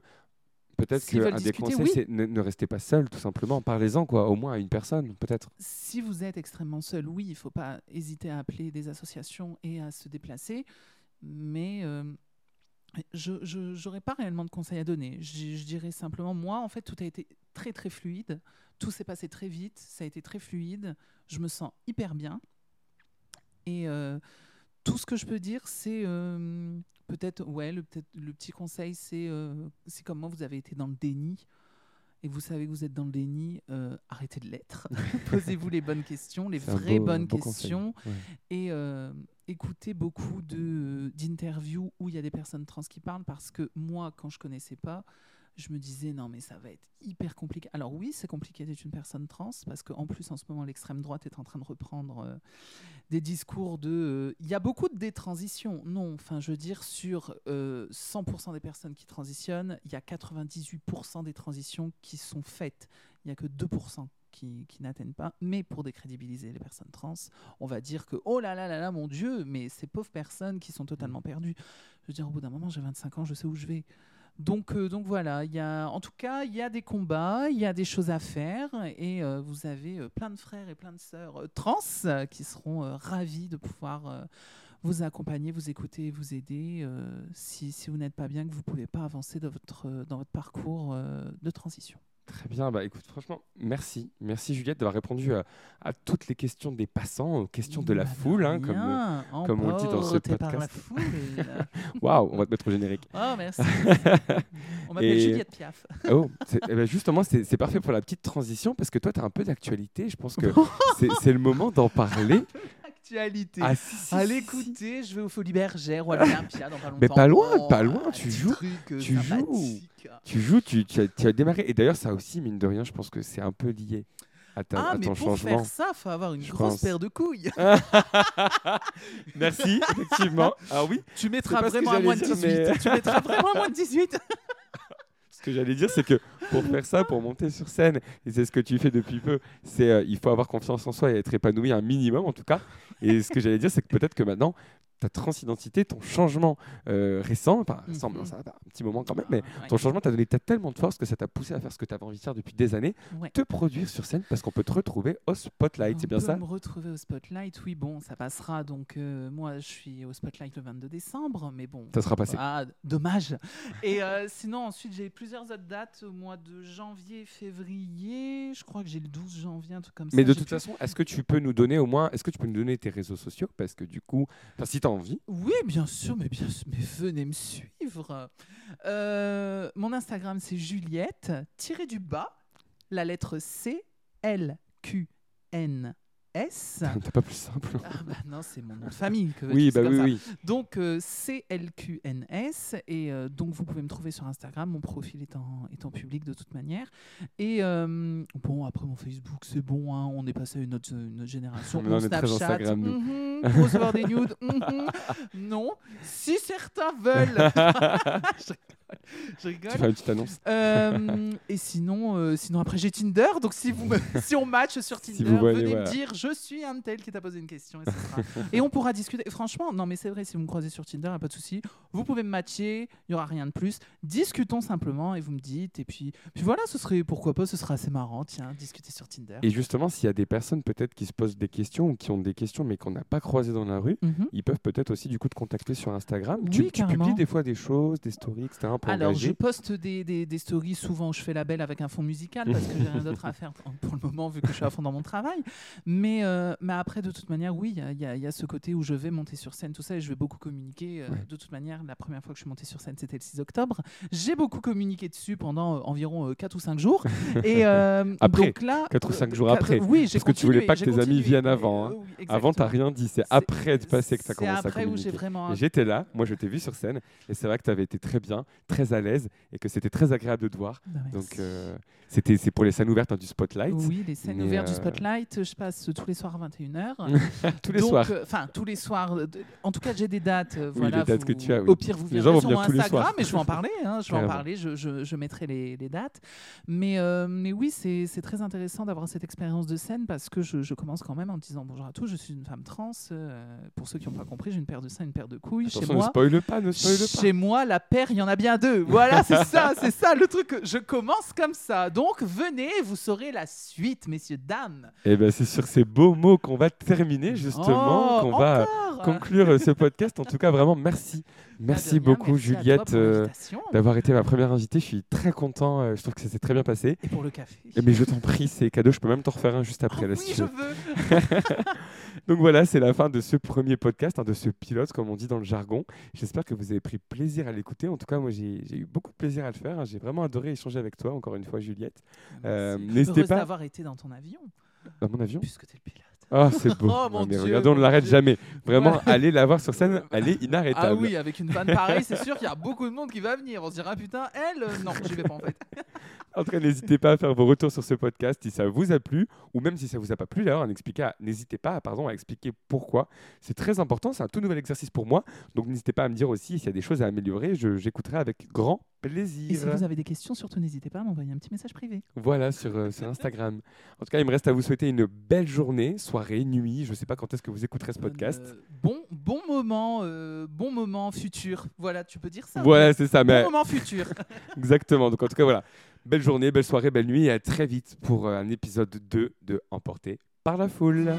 peut-être qu'un des conseils, oui. c'est ne, ne restez pas seul, tout simplement. Parlez-en, quoi, au moins à une personne, peut-être. si vous êtes extrêmement seul, oui, il ne faut pas hésiter à appeler des associations et à se déplacer. Mais euh, je n'aurais pas réellement de conseils à donner. Je, je dirais simplement, moi, en fait, tout a été très, très fluide. Tout s'est passé très vite. Ça a été très fluide. Je me sens hyper bien. Et euh, tout ce que je peux dire, c'est euh, peut-être, ouais, le, peut le petit conseil, c'est euh, si comme moi, vous avez été dans le déni et vous savez que vous êtes dans le déni, euh, arrêtez de l'être. Posez-vous les bonnes questions, les vraies beau- bonnes beau questions. ouais. Et euh, écoutez beaucoup d'interviews où il y a des personnes trans qui parlent parce que moi, quand je connaissais pas, je me disais non mais ça va être hyper compliqué. Alors oui, c'est compliqué d'être une personne trans parce qu'en plus en ce moment l'extrême droite est en train de reprendre euh, des discours de euh, il y a beaucoup de détransitions. Non, enfin je veux dire sur euh, 100% des personnes qui transitionnent, il y a 98% des transitions qui sont faites. Il n'y a que 2% qui, qui n'atteignent pas. Mais pour décrédibiliser les personnes trans, on va dire que oh là là là là, mon Dieu, mais ces pauvres personnes qui sont totalement perdues. Je veux dire, au bout d'un moment, j'ai 25 ans, je sais où je vais. Donc, euh, donc voilà, il y en tout cas, il y a des combats, il y a des choses à faire, et euh, vous avez euh, plein de frères et plein de sœurs trans qui seront ravis de pouvoir vous accompagner, vous écouter, vous aider si, vous n'êtes pas bien, que vous ne pouvez pas avancer dans votre, parcours de transition. Très bien, bah écoute, franchement, merci. Merci Juliette d'avoir répondu à, à toutes les questions des passants, aux questions de la Bah, foule, hein, comme, euh, comme on dit dans ce podcast. Waouh, on va te mettre au générique. Oh, merci. On m'appelle Et- Juliette Piaf. Oh, eh ben, justement, c'est parfait pour la petite transition parce que toi, tu as un peu d'actualité. Je pense que c'est le moment d'en parler. Ah, si, si, si. écoutez, je vais au Folie Bergère ou à l'Olympia dans pas longtemps. Mais pas loin, Oh, pas loin, tu joues. truc, euh, Tu joues. Tu joues, tu, tu as, tu as démarré. Et d'ailleurs, ça aussi, mine de rien, je pense que c'est un peu lié à, ta, Ah, à mais ton pour changement. faire ça, faut avoir une je grosse pense. paire de couilles. Merci, effectivement. Ah oui. Tu mettras vraiment à moins de dire, 18. mais- Tu mettras vraiment à moins de 18. Ce que j'allais dire, c'est que pour faire ça, pour monter sur scène, et c'est ce que tu fais depuis peu, c'est euh, il faut avoir confiance en soi et être épanoui un minimum en tout cas. Et ce que j'allais dire, c'est que peut-être que maintenant, ta transidentité, ton changement euh, récent, enfin récent, Mhm. non, ça va un petit moment quand même, mais ouais. ton changement t'a donné t'as tellement de force que ça t'a poussé à faire ce que tu avais envie de faire depuis des années, Ouais. te produire sur scène parce qu'on peut te retrouver au spotlight, c'est bien On peut ça? me retrouver au Spotlight, oui, bon, ça passera. Donc, euh, moi, je suis au Spotlight le 22 décembre, mais bon. Ça sera passé. Ah, dommage. Et euh, sinon, ensuite, j'ai plusieurs autres dates au mois de janvier, février. Je crois que j'ai le 12 janvier, un truc comme ça. Mais de toute façon, est-ce que tu peux nous donner au moins, est-ce que tu peux nous donner tes réseaux sociaux? Parce que du coup, si tu as Oui, bien sûr, mais bien sûr, mais venez me suivre. Euh, mon Instagram, c'est Juliette, tiré du bas, la lettre C, L, Q, N, S. T'as pas plus simple. Ah bah non, c'est mon nom de famille. Que Oui, bah oui, oui. Donc euh, C-L-Q-N-S. Et euh, donc vous pouvez me trouver sur Instagram. Mon profil est en, est en public de toute manière. Et euh, bon, après mon Facebook, c'est bon. hein, on est passé à une autre, une autre génération. On très Snapchat, mhm, pour recevoir des nudes. mhm. Non, si certains veulent. je rigole. Tu fais une petite annonce. Euh, et sinon, euh, sinon après j'ai Tinder. Donc si vous me- si on match sur Tinder, vous voyez, venez voilà. me dire je suis un tel qui t'a posé une question et, ce sera- et on pourra discuter. Franchement, non mais c'est vrai, si vous me croisez sur Tinder, pas de souci. Vous pouvez me matcher, il y aura rien de plus. Discutons simplement et vous me dites. Et puis, puis voilà, ce serait pourquoi pas, ce sera assez marrant. Tiens, discuter sur Tinder. Et justement, s'il y a des personnes peut-être qui se posent des questions ou qui ont des questions mais qu'on n'a pas croisées dans la rue, Mhm. ils peuvent peut-être aussi du coup te contacter sur Instagram. tu, Oui, tu carrément. publies des fois des choses, des stories, etc. Alors, je poste des, des, des stories souvent où je fais la belle avec un fond musical parce que j'ai rien d'autre à faire pour, le moment vu que je suis à fond dans mon travail. Mais, euh, mais après, de toute manière, oui, il y a- y, y ce côté où je vais monter sur scène, tout ça, et je vais beaucoup communiquer. euh, Ouais. De toute manière, la première fois que je suis montée sur scène, c'était le 6 octobre. J'ai beaucoup communiqué dessus pendant euh, environ 4 ou 5 jours. Et Après, donc là, 4 ou euh, 5 jours après. Oui, Parce que tu voulais pas que tes amis viennent avant. hein. Oui, avant, t'as rien dit. C'est après être passé que tu as c'est commencé à après où communiquer. j'ai vraiment- Et J'étais là, moi je t'ai vu sur scène, et c'est vrai que tu avais été très bien, très à l'aise, et que c'était très agréable de te voir. Bah. Donc euh, c'était c'est pour les scènes ouvertes hein, du Spotlight. Oui, les scènes Mais, ouvertes du euh, Spotlight, je passe tous les soirs à 21h. Tous les Donc, soirs. euh, Enfin, tous les soirs. En tout cas, j'ai des dates. euh, Oui, voilà, les dates vous- que tu as, oui. Au pire, vous Les gens vont sur Instagram et je vais en parler. hein, je vais en parler, je, je- je mettrai les, les dates. Mais, mais oui, c'est c'est très intéressant d'avoir cette expérience de scène parce que je, je commence quand même en disant bonjour à tous, je suis une femme trans. euh, pour ceux qui n'ont pas compris, j'ai une paire de seins, une paire de couilles. Attention, chez ne moi, spoile pas, ne spoile pas. Chez moi, la paire, il y en a bien deux. Voilà, c'est ça, c'est ça le truc. Je commence comme ça. Donc, venez, vous saurez la suite, messieurs, dames. Et ben c'est sur ces beaux mots qu'on va terminer justement, Oh, qu'on va conclure euh, ce podcast. En tout cas, vraiment merci, merci rien, beaucoup merci Juliette euh, d'avoir été ma première invitée. Je suis très content. euh, je trouve que ça s'est très bien passé. Et pour le café. Eh, Mais je t'en prie, c'est cadeau. Je peux même t'en refaire un juste après. là, oui, si je veux. Donc voilà, c'est la fin de ce premier podcast, hein, de ce pilote, comme on dit dans le jargon. J'espère que vous avez pris plaisir à l'écouter. En tout cas, moi, j'ai eu beaucoup de plaisir à le faire. hein. J'ai vraiment adoré échanger avec toi, encore une fois, Juliette. Euh, N'hésitez pas. d'avoir été dans ton avion. Dans mon avion Puisque t'es le pilote. Ah, c'est beau. Oh, mon Non, mais Dieu, regardez, on ne l'arrête jamais. Vraiment, allez la voir sur scène, elle est inarrêtable. Ah oui, avec une vanne pareille, c'est sûr qu'il y a beaucoup de monde qui va venir. On se dira, putain, elle, euh, non, j'y vais pas en fait. En tout cas, n'hésitez pas à faire vos retours sur ce podcast si ça vous a plu, ou même si ça vous a pas plu, d'ailleurs, n'hésitez pas pardon, à expliquer pourquoi. C'est très important, c'est un tout nouvel exercice pour moi. Donc n'hésitez pas à me dire aussi s'il y a des choses à améliorer, je- j'écouterai avec grand plaisir. Et si vous avez des questions, surtout n'hésitez pas à m'envoyer un petit message privé. Voilà, sur, euh, sur Instagram. En tout cas, il me reste à vous souhaiter une belle journée, soirée, nuit. Je ne sais pas quand est-ce que vous écouterez ce podcast. Bon, bon moment, euh, bon moment futur. Voilà, tu peux dire ça. Voilà, c'est ça. Bon mais- moment futur. Exactement. Donc, en tout cas, voilà. Belle journée, belle soirée, belle nuit et à très vite pour un épisode 2 de Emporté par la foule.